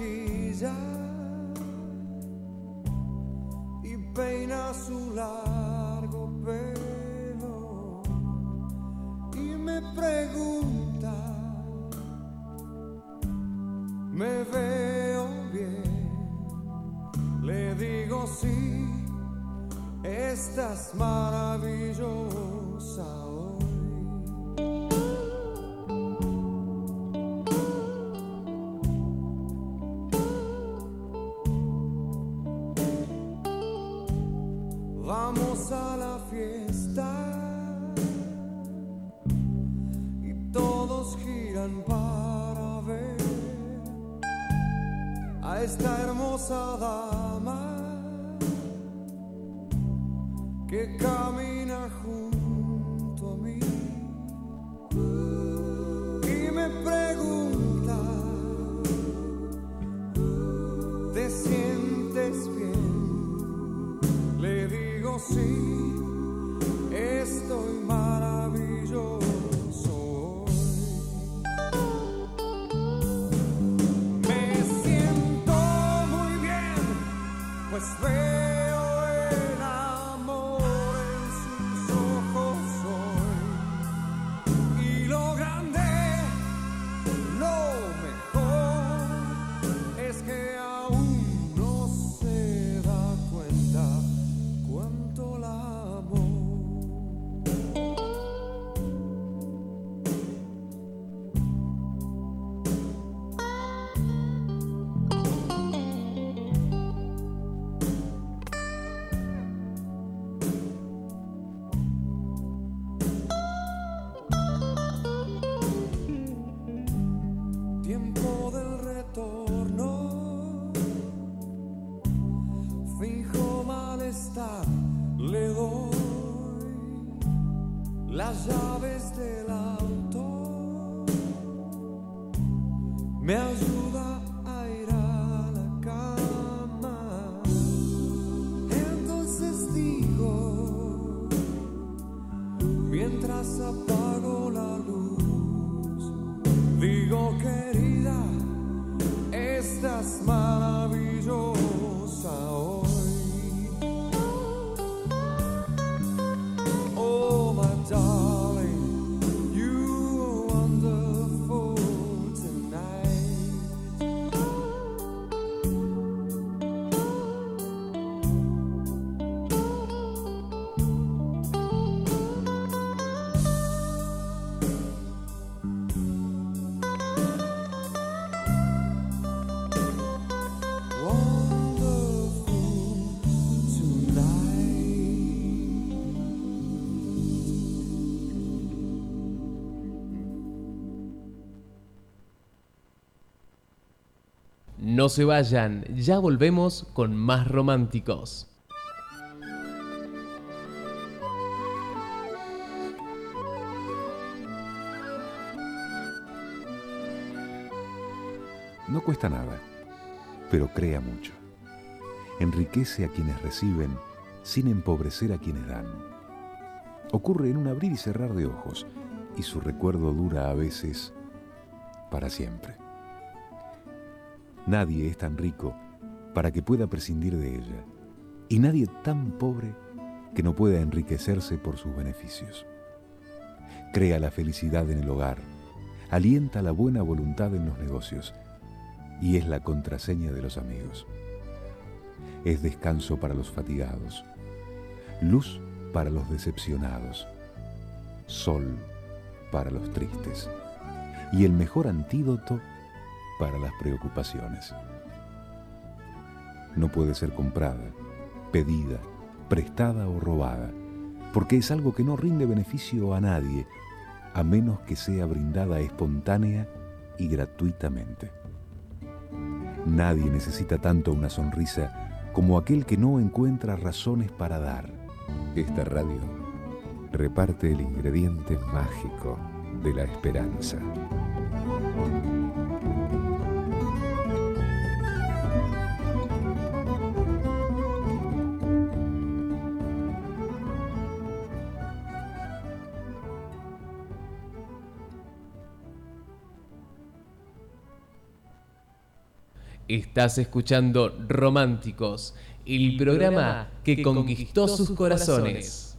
Me ayuda No se vayan, ya volvemos con más románticos. No cuesta nada, pero crea mucho. Enriquece a quienes reciben sin empobrecer a quienes dan. Ocurre en un abrir y cerrar de ojos y su recuerdo dura a veces para siempre. Nadie es tan rico para que pueda prescindir de ella. Y nadie tan pobre que no pueda enriquecerse por sus beneficios. Crea la felicidad en el hogar, alienta la buena voluntad en los negocios. Y es la contraseña de los amigos. Es descanso para los fatigados, luz para los decepcionados, sol para los tristes. Y el mejor antídoto para las preocupaciones. No puede ser comprada, pedida, prestada o robada, porque es algo que no rinde beneficio a nadie, a menos que sea brindada espontánea y gratuitamente. Nadie necesita tanto una sonrisa como aquel que no encuentra razones para dar. Esta radio reparte el ingrediente mágico de la esperanza. Estás escuchando Románticos, el programa que conquistó sus corazones.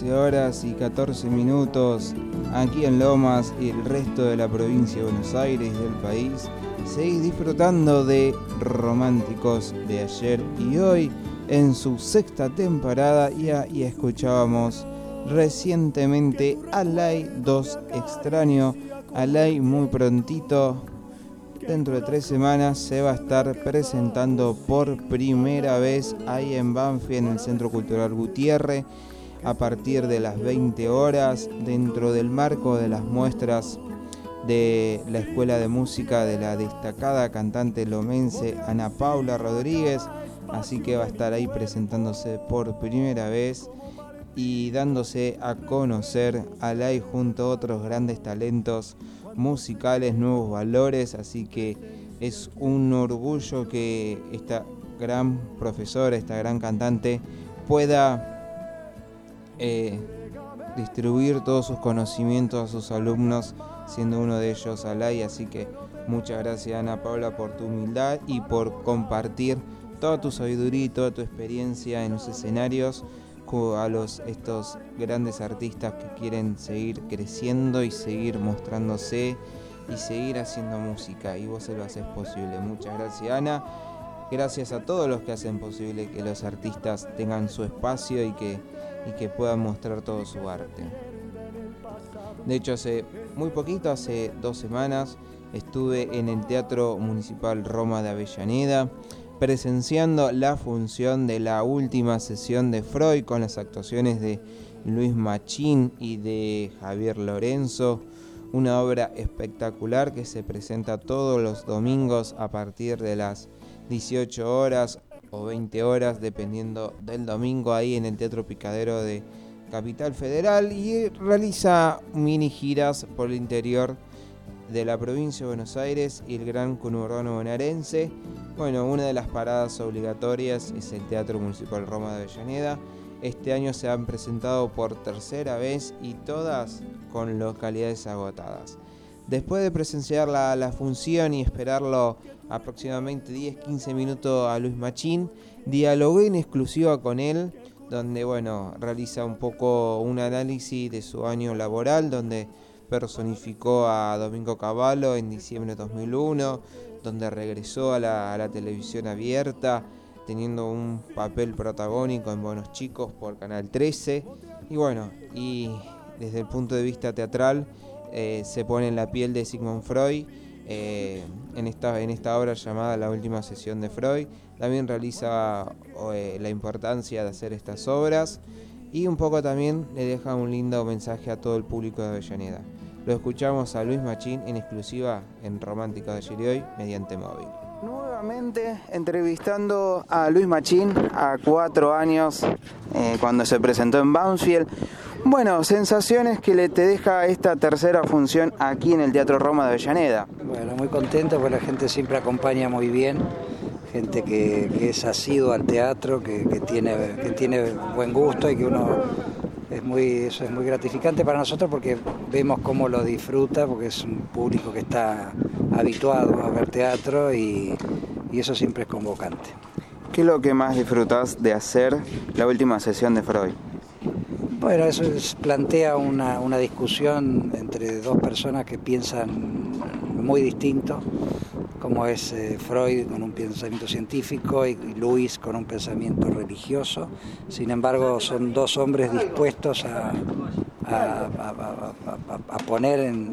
15 horas y 14 minutos aquí en Lomas y el resto de la provincia de Buenos Aires y del país, seguís disfrutando de Románticos de ayer y hoy en su sexta temporada ya, y escuchábamos recientemente Alay 2 Extraño. Alay muy prontito dentro de tres semanas se va a estar presentando por primera vez ahí en Banfi, en el Centro Cultural Gutiérrez, a partir de las 20 horas, dentro del marco de las muestras de la Escuela de Música de la destacada cantante lomense Ana Paula Rodríguez. Así que va a estar ahí presentándose por primera vez y dándose a conocer a Lai junto a otros grandes talentos musicales, nuevos valores, así que es un orgullo que esta gran profesora, esta gran cantante pueda eh, distribuir todos sus conocimientos a sus alumnos, siendo uno de ellos Alay, así que muchas gracias Ana Paula por tu humildad y por compartir toda tu sabiduría y toda tu experiencia en los escenarios a los estos grandes artistas que quieren seguir creciendo y seguir mostrándose y seguir haciendo música y vos se lo haces posible. Muchas gracias Ana. Gracias a todos los que hacen posible que los artistas tengan su espacio y que, y que puedan mostrar todo su arte. De hecho, hace muy poquito, hace dos semanas, estuve en el Teatro Municipal Roma de Avellaneda presenciando la función de la última sesión de Freud con las actuaciones de Luis Machín y de Javier Lorenzo, una obra espectacular que se presenta todos los domingos a partir de las 18 horas o 20 horas, dependiendo del domingo, ahí en el Teatro Picadero de Capital Federal y realiza mini giras por el interior de la provincia de Buenos Aires y el gran conurbano bonaerense. Bueno, una de las paradas obligatorias es el Teatro Municipal Roma de Avellaneda. Este año se han presentado por tercera vez y todas con localidades agotadas. Después de presenciar la, función y esperarlo aproximadamente 10-15 minutos a Luis Machín, dialogué en exclusiva con él, donde bueno, realiza un poco un análisis de su año laboral, donde personificó a Domingo Cavallo en diciembre de 2001, donde regresó a la, a la televisión abierta, teniendo un papel protagónico en Buenos Chicos por Canal 13. Y bueno, y desde el punto de vista teatral, eh, se pone en la piel de Sigmund Freud. eh, en, esta, en esta obra llamada La última sesión de Freud. También realiza eh, la importancia de hacer estas obras y un poco también le deja un lindo mensaje a todo el público de Avellaneda. Lo escuchamos a Luis Machín en exclusiva en Romántico de ayer y hoy mediante móvil. Nuevamente entrevistando a Luis Machín a cuatro años cuando se presentó en Banfield. Bueno, sensaciones que le te deja esta tercera función aquí en el Teatro Roma de Avellaneda. Bueno, muy contento porque la gente siempre acompaña muy bien, gente que, que es asiduo al teatro, que, que tiene, que tiene buen gusto y que uno es muy, eso es muy gratificante para nosotros porque vemos cómo lo disfruta, porque es un público que está habituado a ver teatro y, y eso siempre es convocante. ¿Qué es lo que más disfrutás de hacer la última sesión de Freud? Bueno, eso es- plantea una, una discusión entre dos personas que piensan muy distinto, como es eh, Freud con un pensamiento científico y, y Luis con un pensamiento religioso. Sin embargo, son dos hombres dispuestos a, a- poner en-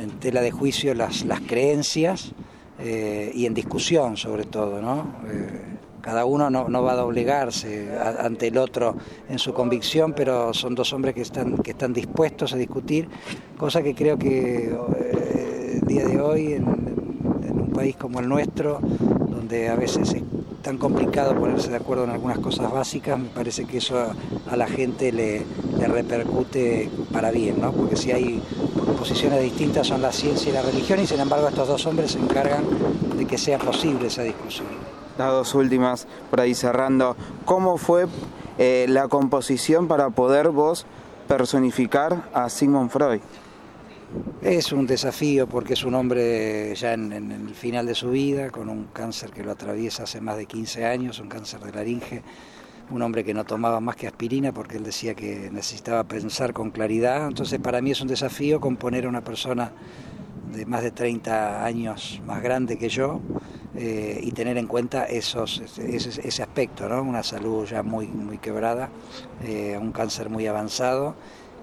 en tela de juicio las, las creencias eh, y en discusión sobre todo, ¿no? Eh, cada uno no, va a doblegarse ante el otro en su convicción, pero son dos hombres que están, dispuestos a discutir, cosa que creo que eh, el día de hoy en, un país como el nuestro, donde a veces es tan complicado ponerse de acuerdo en algunas cosas básicas, me parece que eso a, la gente le, le, repercute para bien, ¿no? porque si hay posiciones distintas son la ciencia y la religión y sin embargo estos dos hombres se encargan de que sea posible esa discusión las dos últimas, por ahí cerrando, ¿cómo fue eh, la composición para poder vos personificar a Sigmund Freud? Es un desafío porque es un hombre ya en, el final de su vida, con un cáncer que lo atraviesa hace más de 15 años, un cáncer de laringe, un hombre que no tomaba más que aspirina porque él decía que necesitaba pensar con claridad. Entonces para mí es un desafío componer a una persona de más de 30 años más grande que yo, eh, y tener en cuenta esos, ese, aspecto, ¿no? una salud ya muy, muy quebrada, eh, un cáncer muy avanzado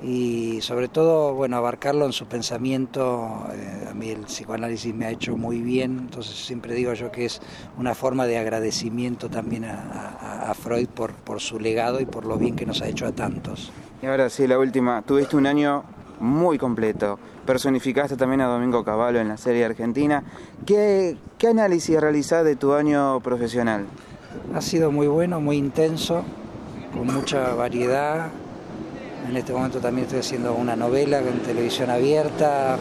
y sobre todo bueno abarcarlo en su pensamiento eh, a mí el psicoanálisis me ha hecho muy bien entonces siempre digo yo que es una forma de agradecimiento también a, a Freud por, por su legado y por lo bien que nos ha hecho a tantos y ahora sí la última tuviste un año muy completo personificaste también a Domingo Cavallo en la serie argentina. ¿Qué, qué análisis realizás de tu año profesional? Ha sido muy bueno, muy intenso, con mucha variedad. En este momento también estoy haciendo una novela en televisión abierta.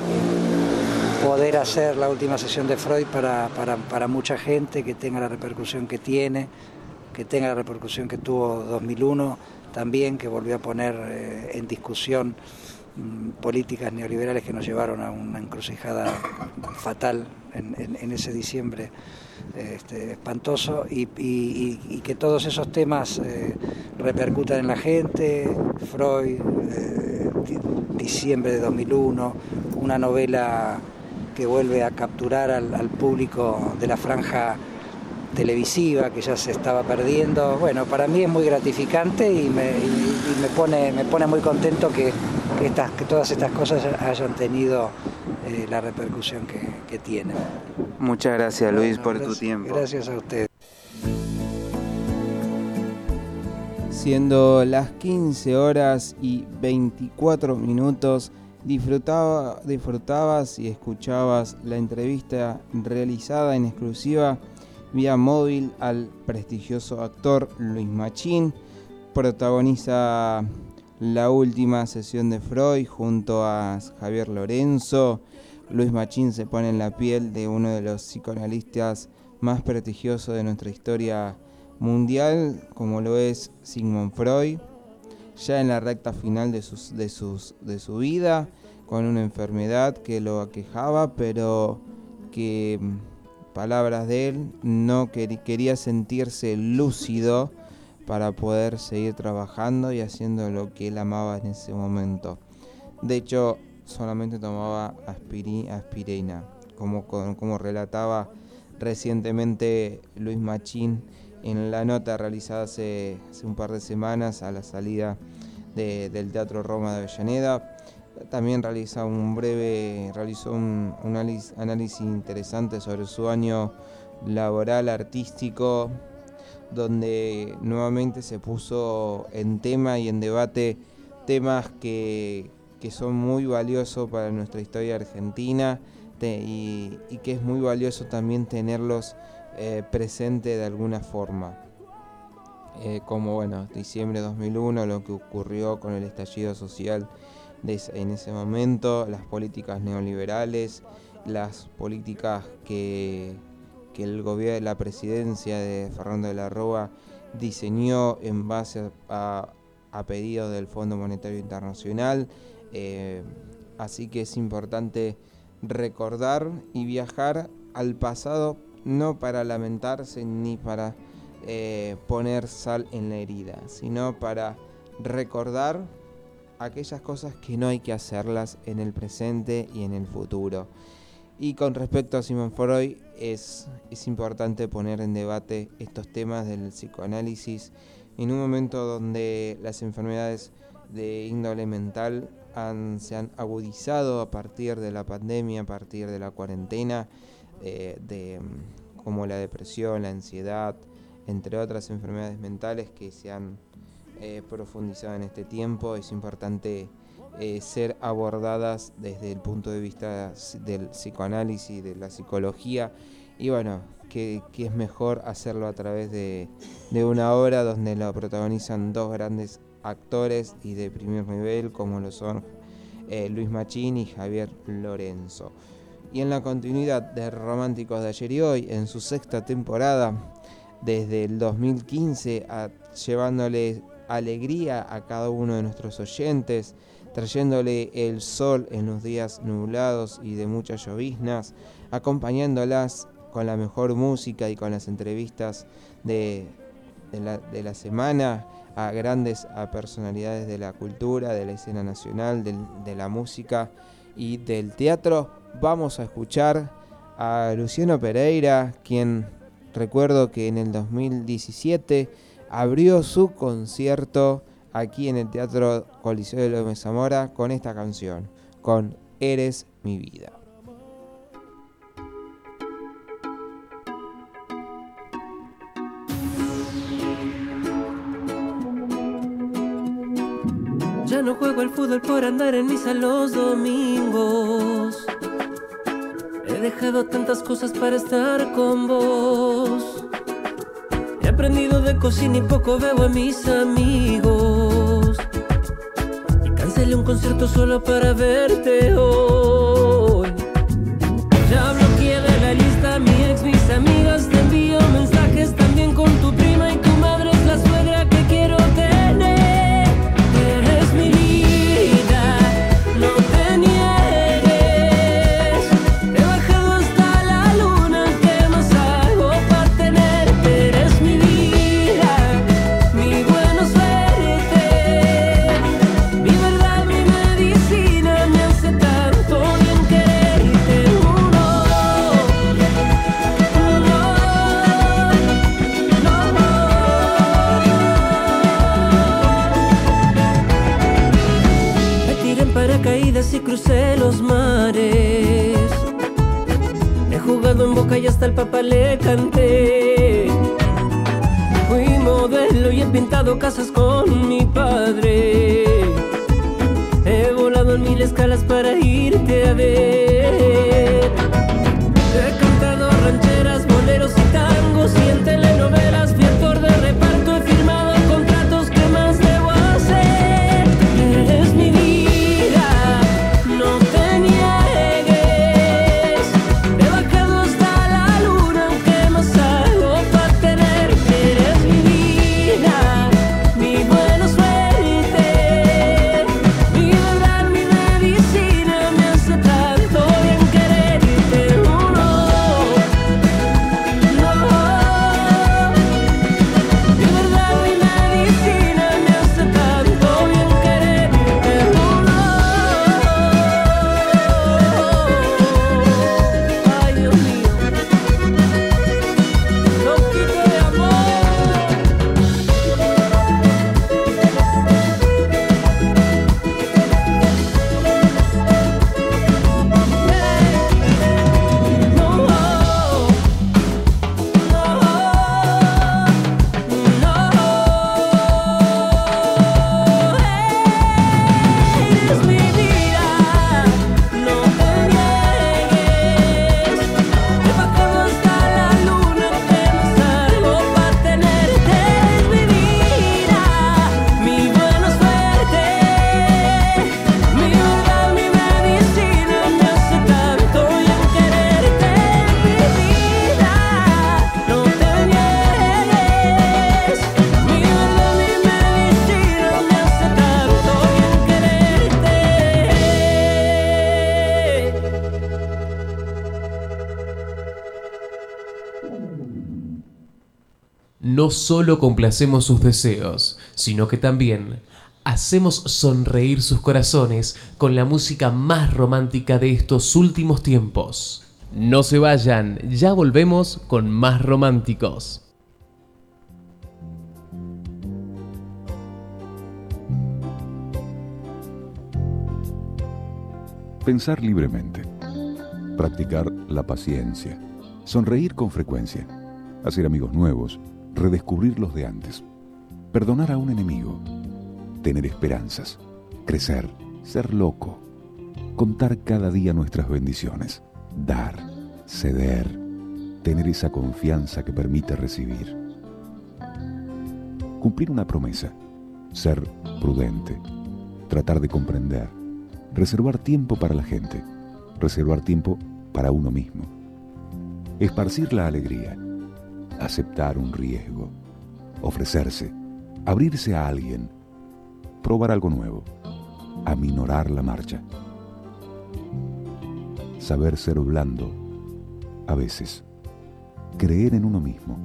Poder hacer la última sesión de Freud para, para, para mucha gente, que tenga la repercusión que tiene, que tenga la repercusión que tuvo 2001 también, que volvió a poner eh, en discusión políticas neoliberales que nos llevaron a una encrucijada fatal en, ese diciembre este, espantoso y, que todos esos temas eh, repercutan en la gente, Freud, eh, diciembre de 2001, una novela que vuelve a capturar al, público de la franja televisiva que ya se estaba perdiendo. Bueno, para mí es muy gratificante y me, me, pone, me pone muy contento que que, estas, que todas estas cosas hayan tenido eh, la repercusión que, que, tienen. Muchas gracias Luis por tu tiempo. Gracias a usted. Siendo las 15 horas y 24 minutos, disfrutaba, disfrutabas y escuchabas la entrevista realizada en exclusiva vía móvil al prestigioso actor Luis Machín. Protagoniza la última sesión de Freud junto a Javier Lorenzo. Luis Machín se pone en la piel de uno de los psicoanalistas más prestigiosos de nuestra historia mundial, como lo es Sigmund Freud, ya en la recta final de, sus, de, sus, de su vida, con una enfermedad que lo aquejaba, pero que, palabras de él, no quería sentirse lúcido para poder seguir trabajando y haciendo lo que él amaba en ese momento. De hecho, solamente tomaba aspirina, como, como relataba recientemente Luis Machín en la nota realizada hace, un par de semanas a la salida del Teatro Roma de Avellaneda. También realizó un breve, realizó un, análisis interesante sobre su año laboral, artístico, donde nuevamente se puso en tema y en debate temas que, son muy valiosos para nuestra historia argentina y, que es muy valioso también tenerlos eh, presentes de alguna forma. Eh, como bueno, diciembre de 2001, lo que ocurrió con el estallido social en ese momento, las políticas neoliberales, las políticas que que el gobierno, la presidencia de Fernando de la Roa diseñó en base a, pedidos del Fondo Monetario Internacional. Eh, así que es importante recordar y viajar al pasado no para lamentarse ni para eh, poner sal en la herida, sino para recordar aquellas cosas que no hay que hacerlas en el presente y en el futuro. Y con respecto a Simon Freud, es, es importante poner en debate estos temas del psicoanálisis en un momento donde las enfermedades de índole mental se han agudizado a partir de la pandemia, a partir de la cuarentena, de, como la depresión, la ansiedad, entre otras enfermedades mentales que se han eh, en este tiempo, es importante eh, ser abordadas desde el punto de vista del psicoanálisis, de la psicología, y bueno, que, es mejor hacerlo a través de, una obra donde lo protagonizan dos grandes actores y de primer nivel como lo son eh, Luis Machín y Javier Lorenzo. Y en la continuidad de Románticos de ayer y hoy, en su sexta temporada, desde el 2015, llevándole alegría a cada uno de nuestros oyentes, trayéndole el sol en los días nublados y de muchas lloviznas, acompañándolas con la mejor música y con las entrevistas de, la, semana a grandes a personalidades de la cultura, de la escena nacional, de la música y del teatro. Vamos a escuchar a Luciano Pereira, quien recuerdo que en el 2017 abrió su concierto aquí en el Teatro Coliseo de López Zamora con esta canción, con Eres mi vida. Ya no juego al fútbol por andar en misa los domingos. He dejado tantas cosas para estar con vos. Aprendido de cocina y poco veo a mis amigos. Y cancelé un concierto solo para verte hoy. Ya bloqueé de la lista a mi ex, mis amigas. Te envío mensajes también con tu y hasta el papá le canté. Fui modelo y he pintado casas con mi padre. He volado en mil escalas para irte a ver. He cantado rancheras, boleros y tangos y en telenovelas No solo complacemos sus deseos, sino que también hacemos sonreír sus corazones con la música más romántica de estos últimos tiempos. No se vayan, ya volvemos con más románticos. Pensar libremente. Practicar la paciencia. Sonreír con frecuencia. Hacer amigos nuevos. Redescubrir los de antes, perdonar a un enemigo, tener esperanzas, crecer, ser loco, contar cada día nuestras bendiciones, dar, ceder, tener esa confianza que permite recibir. Cumplir una promesa, ser prudente, tratar de comprender, reservar tiempo para la gente, reservar tiempo para uno mismo, esparcir la alegría, aceptar un riesgo, ofrecerse, abrirse a alguien, probar algo nuevo, aminorar la marcha. Saber ser blando, a veces, creer en uno mismo,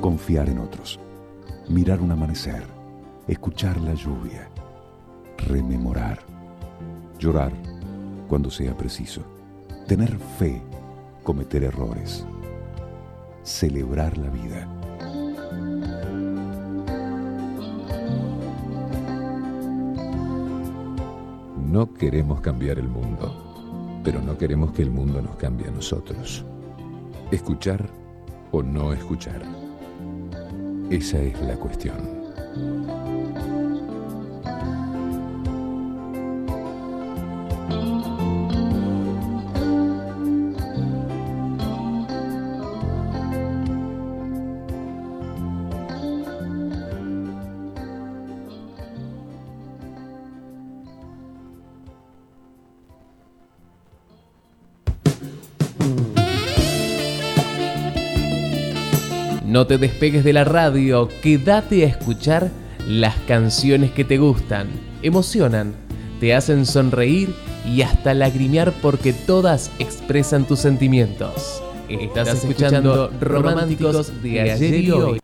confiar en otros, mirar un amanecer, escuchar la lluvia, rememorar, llorar cuando sea preciso, tener fe, cometer errores celebrar la vida. No queremos cambiar el mundo, pero no queremos que el mundo nos cambie a nosotros. Escuchar o no escuchar. Esa es la cuestión. No te despegues de la radio, quédate a escuchar las canciones que te gustan, emocionan, te hacen sonreír y hasta lagrimear porque todas expresan tus sentimientos. Estás, escuchando, Románticos de ayer y hoy.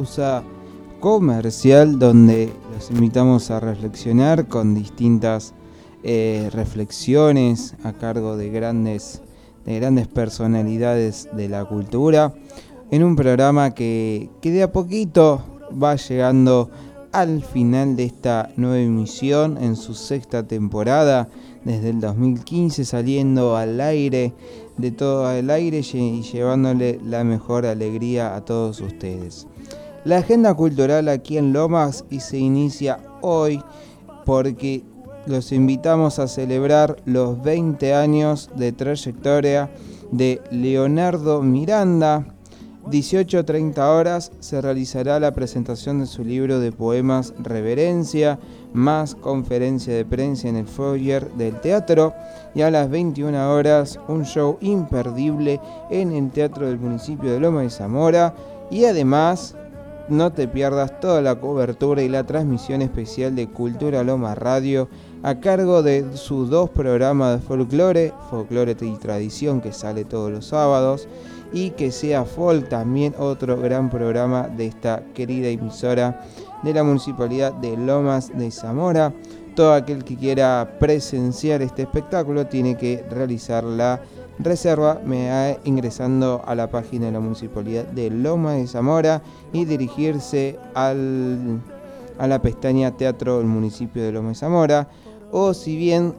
Pausa comercial donde los invitamos a reflexionar con distintas eh, reflexiones a cargo de grandes, de grandes personalidades de la cultura en un programa que, que de a poquito va llegando al final de esta nueva emisión en su sexta temporada desde el 2015 saliendo al aire de todo el aire y llevándole la mejor alegría a todos ustedes. La agenda cultural aquí en Lomas y se inicia hoy porque los invitamos a celebrar los 20 años de trayectoria de Leonardo Miranda. 18.30 horas se realizará la presentación de su libro de poemas Reverencia, más conferencia de prensa en el foyer del teatro y a las 21 horas un show imperdible en el teatro del municipio de Loma de Zamora y además no te pierdas toda la cobertura y la transmisión especial de Cultura Loma Radio a cargo de sus dos programas de folclore, folclore y tradición que sale todos los sábados y que sea folk también otro gran programa de esta querida emisora de la municipalidad de Lomas de Zamora. Todo aquel que quiera presenciar este espectáculo tiene que realizar la reserva ingresando a la página de la municipalidad de Lomas de Zamora y dirigirse al, a la pestaña Teatro del municipio de Lomas de Zamora. O si bien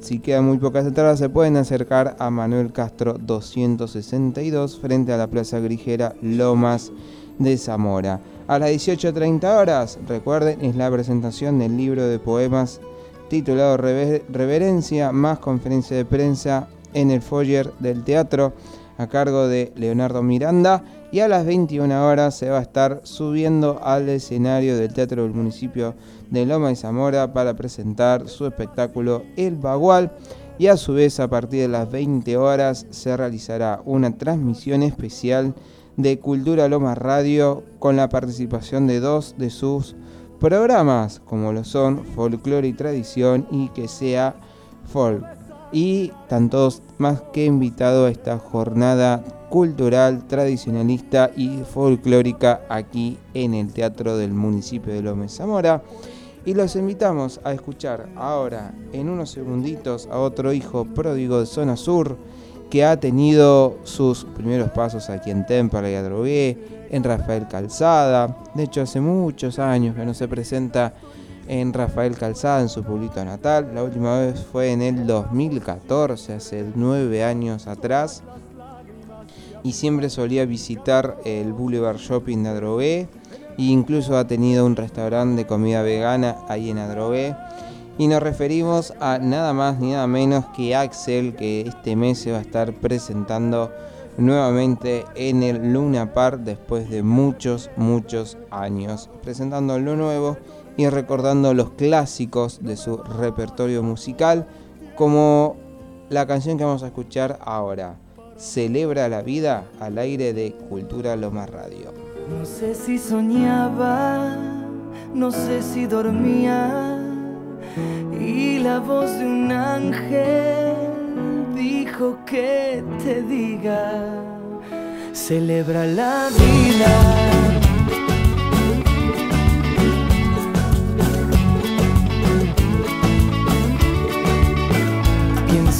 si quedan muy pocas entradas, se pueden acercar a Manuel Castro 262 frente a la Plaza Grigera Lomas de Zamora. A las 18.30 horas, recuerden, es la presentación del libro de poemas titulado Reverencia más conferencia de prensa en el foyer del teatro a cargo de Leonardo Miranda y a las 21 horas se va a estar subiendo al escenario del Teatro del Municipio de Loma de Zamora para presentar su espectáculo El Bagual y a su vez a partir de las 20 horas se realizará una transmisión especial de Cultura Loma Radio con la participación de dos de sus programas como lo son Folklore y Tradición y que sea Folk y están todos más que invitados a esta jornada cultural, tradicionalista y folclórica aquí en el Teatro del municipio de Lómez Zamora. Y los invitamos a escuchar ahora, en unos segunditos, a otro hijo pródigo de Zona Sur, que ha tenido sus primeros pasos aquí en Temperley Adrogué, en Rafael Calzada. De hecho, hace muchos años que no se presenta en Rafael Calzada, en su pueblito natal. La última vez fue en el 2014, hace nueve años atrás. Y siempre solía visitar el Boulevard Shopping de Adrogué. E incluso ha tenido un restaurante de comida vegana ahí en Adrogué. Y nos referimos a nada más ni nada menos que Axel, que este mes se va a estar presentando nuevamente en el Luna Park después de muchos, muchos años. Presentando lo nuevo y recordando los clásicos de su repertorio musical, como la canción que vamos a escuchar ahora, Celebra la vida al aire de Cultura Loma Radio. No sé si soñaba, no sé si dormía, y la voz de un ángel dijo que te diga, celebra la vida.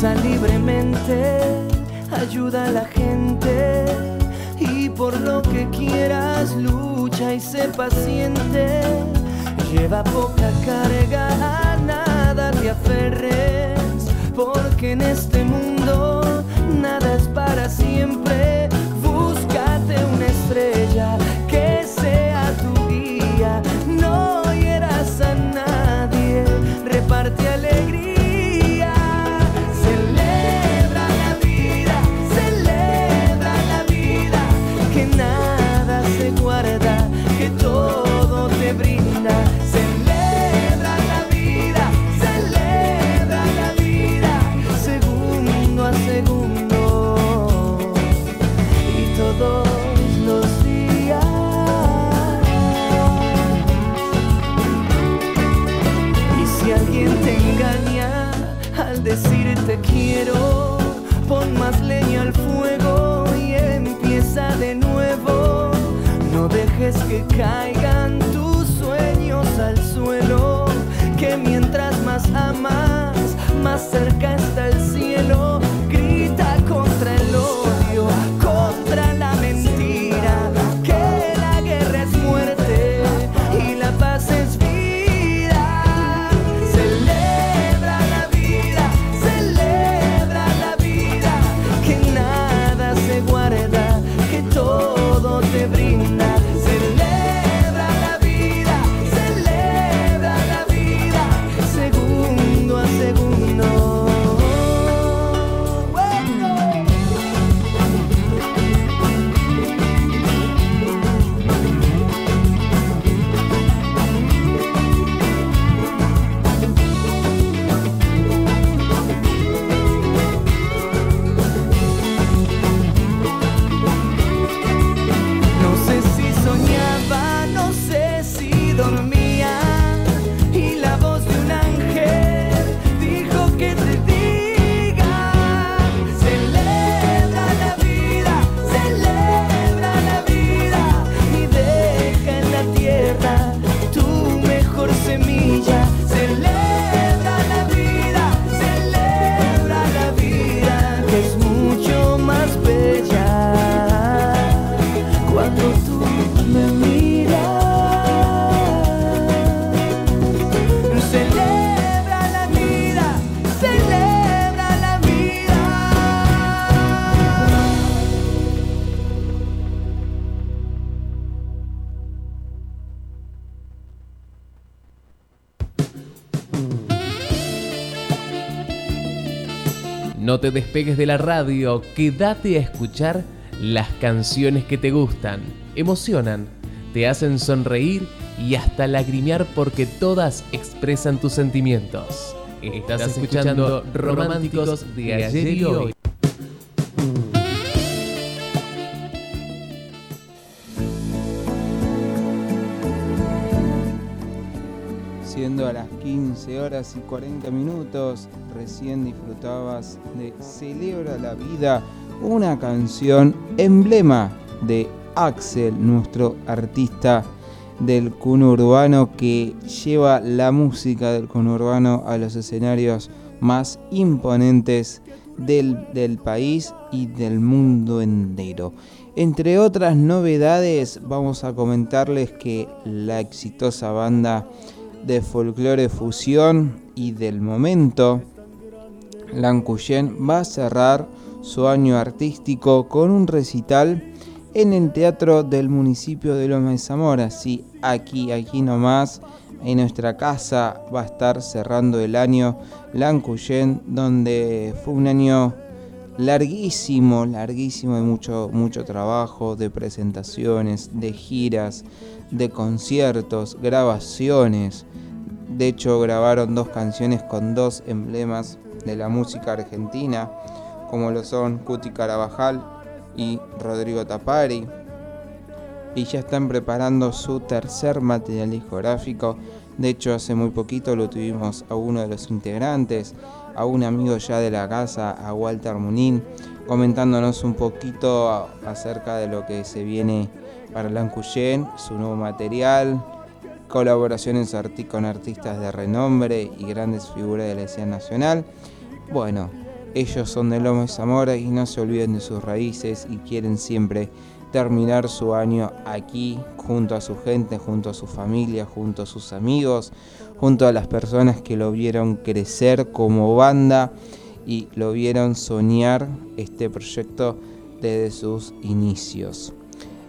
Piensa libremente, ayuda a la gente y por lo que quieras lucha y sé paciente. Lleva poca carga, a nada te aferres, porque en este mundo nada es para siempre. Búscate una estrella dejes que No te despegues de la radio, quédate a escuchar las canciones que te gustan, emocionan, te hacen sonreír y hasta lagrimear porque todas expresan tus sentimientos. Estás, escuchando Románticos de ayer y hoy. Siendo a las 15 horas y 40 minutos, recién disfrutabas de Celebra la Vida, una canción emblema de Axel, nuestro artista del conurbano que lleva la música del conurbano a los escenarios más imponentes del, del país y del mundo entero. Entre otras novedades, vamos a comentarles que la exitosa banda de folclore fusión y del momento, Lancuyen, va a cerrar su año artístico con un recital en el teatro del municipio de Loma de Zamora. Sí, aquí, aquí nomás, en nuestra casa va a estar cerrando el año Lancuyen, donde fue un año larguísimo, larguísimo de mucho, mucho trabajo, de presentaciones, de giras, de conciertos, grabaciones. De hecho, grabaron dos canciones con dos emblemas de la música argentina, como lo son Cuti Carabajal y Rodrigo Tapari. Y ya están preparando su tercer material discográfico. De hecho, hace muy poquito lo tuvimos a uno de los integrantes, a un amigo ya de la casa, a Walter Munín, comentándonos un poquito acerca de lo que se viene para Lancuyen, su nuevo material, colaboraciones con artistas de renombre y grandes figuras de la escena nacional. Bueno, ellos son de Lomo Zamora y no se olviden de sus raíces y quieren siempre terminar su año aquí junto a su gente, junto a su familia, junto a sus amigos, junto a las personas que lo vieron crecer como banda y lo vieron soñar este proyecto desde sus inicios.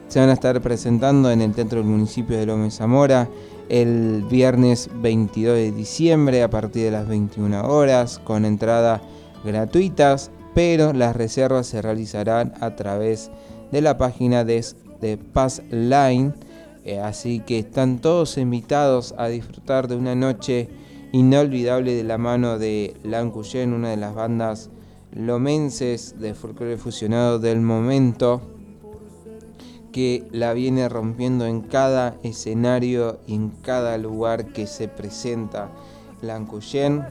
Se van a estar presentando en el Teatro del Municipio de Lómez Zamora el viernes 22 de diciembre a partir de las 21 horas con entrada gratuitas, pero las reservas se realizarán a través de la página de, de Pass Line, eh, así que están todos invitados a disfrutar de una noche inolvidable de la mano de Lancuyen, una de las bandas lomenses de folclore fusionado del momento que la viene rompiendo en cada escenario y en cada lugar que se presenta. Lancuyen,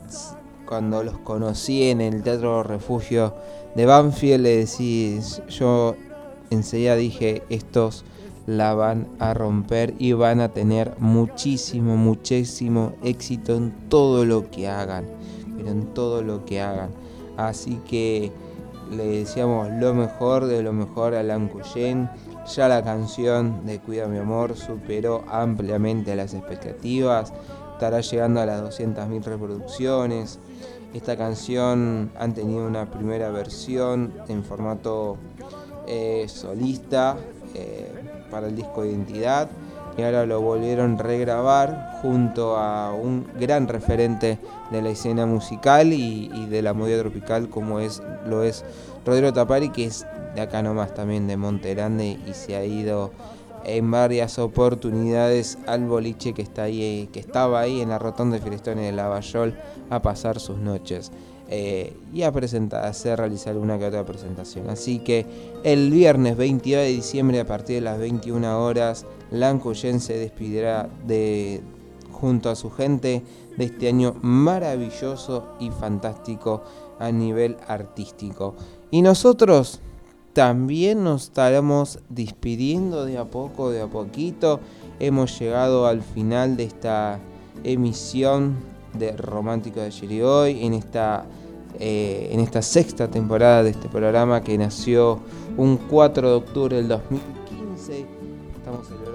cuando los conocí en el Teatro Refugio de Banfield, le decís, yo enseguida dije, estos la van a romper y van a tener muchísimo, muchísimo éxito en todo lo que hagan, pero en todo lo que hagan. Así que le decíamos lo mejor de lo mejor a Lancuyen ya la canción de Cuida mi amor superó ampliamente las expectativas, estará llegando a las 200.000 reproducciones. Esta canción han tenido una primera versión en formato eh, solista eh, para el disco Identidad y ahora lo volvieron a regrabar junto a un gran referente de la escena musical y, de la movida tropical como es lo es Rodrigo Tapari que es de acá nomás también de Monterande y se ha ido en varias oportunidades al boliche que está ahí, que estaba ahí en la rotonda de Firestone de Lavallol a pasar sus noches. Eh, y a presentar, hacer realizar una que otra presentación. Así que el viernes 22 de diciembre a partir de las 21 horas, Lancuyen se despidirá de, junto a su gente de este año maravilloso y fantástico a nivel artístico. Y nosotros también nos estaremos despidiendo de a poco, de a poquito. Hemos llegado al final de esta emisión de Romántico de ayer y hoy, en esta, eh, en esta sexta temporada de este programa que nació un 4 de octubre del 2015.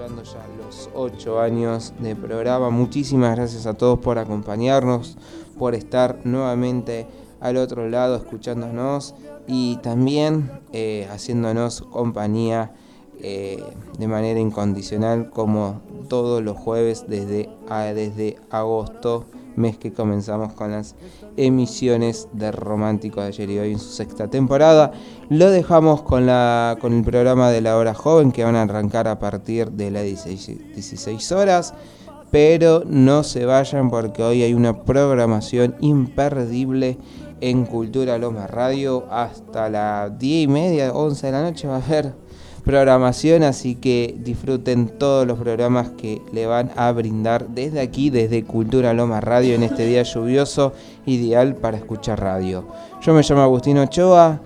Ya los 8 años de programa. Muchísimas gracias a todos por acompañarnos, por estar nuevamente al otro lado escuchándonos y también eh, haciéndonos compañía eh, de manera incondicional como todos los jueves desde, desde agosto, mes que comenzamos con las emisiones de Romántico de ayer y hoy en su sexta temporada. Lo dejamos con, la, con el programa de la hora joven que van a arrancar a partir de las 16, 16 horas. Pero no se vayan porque hoy hay una programación imperdible en Cultura Loma Radio hasta las 10 y media, 11 de la noche va a haber programación, así que disfruten todos los programas que le van a brindar desde aquí, desde Cultura Loma Radio, en este día lluvioso, ideal para escuchar radio. Yo me llamo Agustín Ochoa,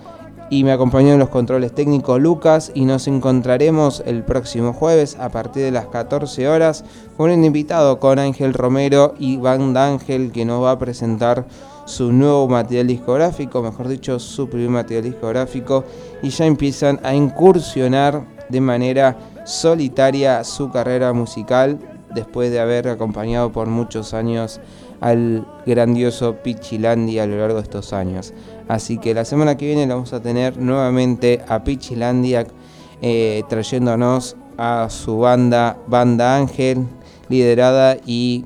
y me acompañó en los controles técnicos Lucas y nos encontraremos el próximo jueves a partir de las 14 horas con un invitado con Ángel Romero y Van Ángel que nos va a presentar su nuevo material discográfico, mejor dicho su primer material discográfico y ya empiezan a incursionar de manera solitaria su carrera musical después de haber acompañado por muchos años al grandioso Pichilandia a lo largo de estos años. Así que la semana que viene vamos a tener nuevamente a Pichilandia eh, trayéndonos a su banda, Banda Ángel, liderada y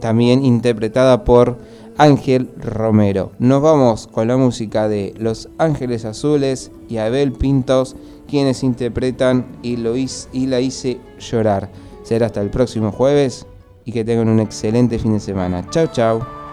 también interpretada por Ángel Romero. Nos vamos con la música de Los Ángeles Azules y Abel Pintos, quienes interpretan y, lo hice, y la hice llorar. Será hasta el próximo jueves y que tengan un excelente fin de semana. Chao, chao.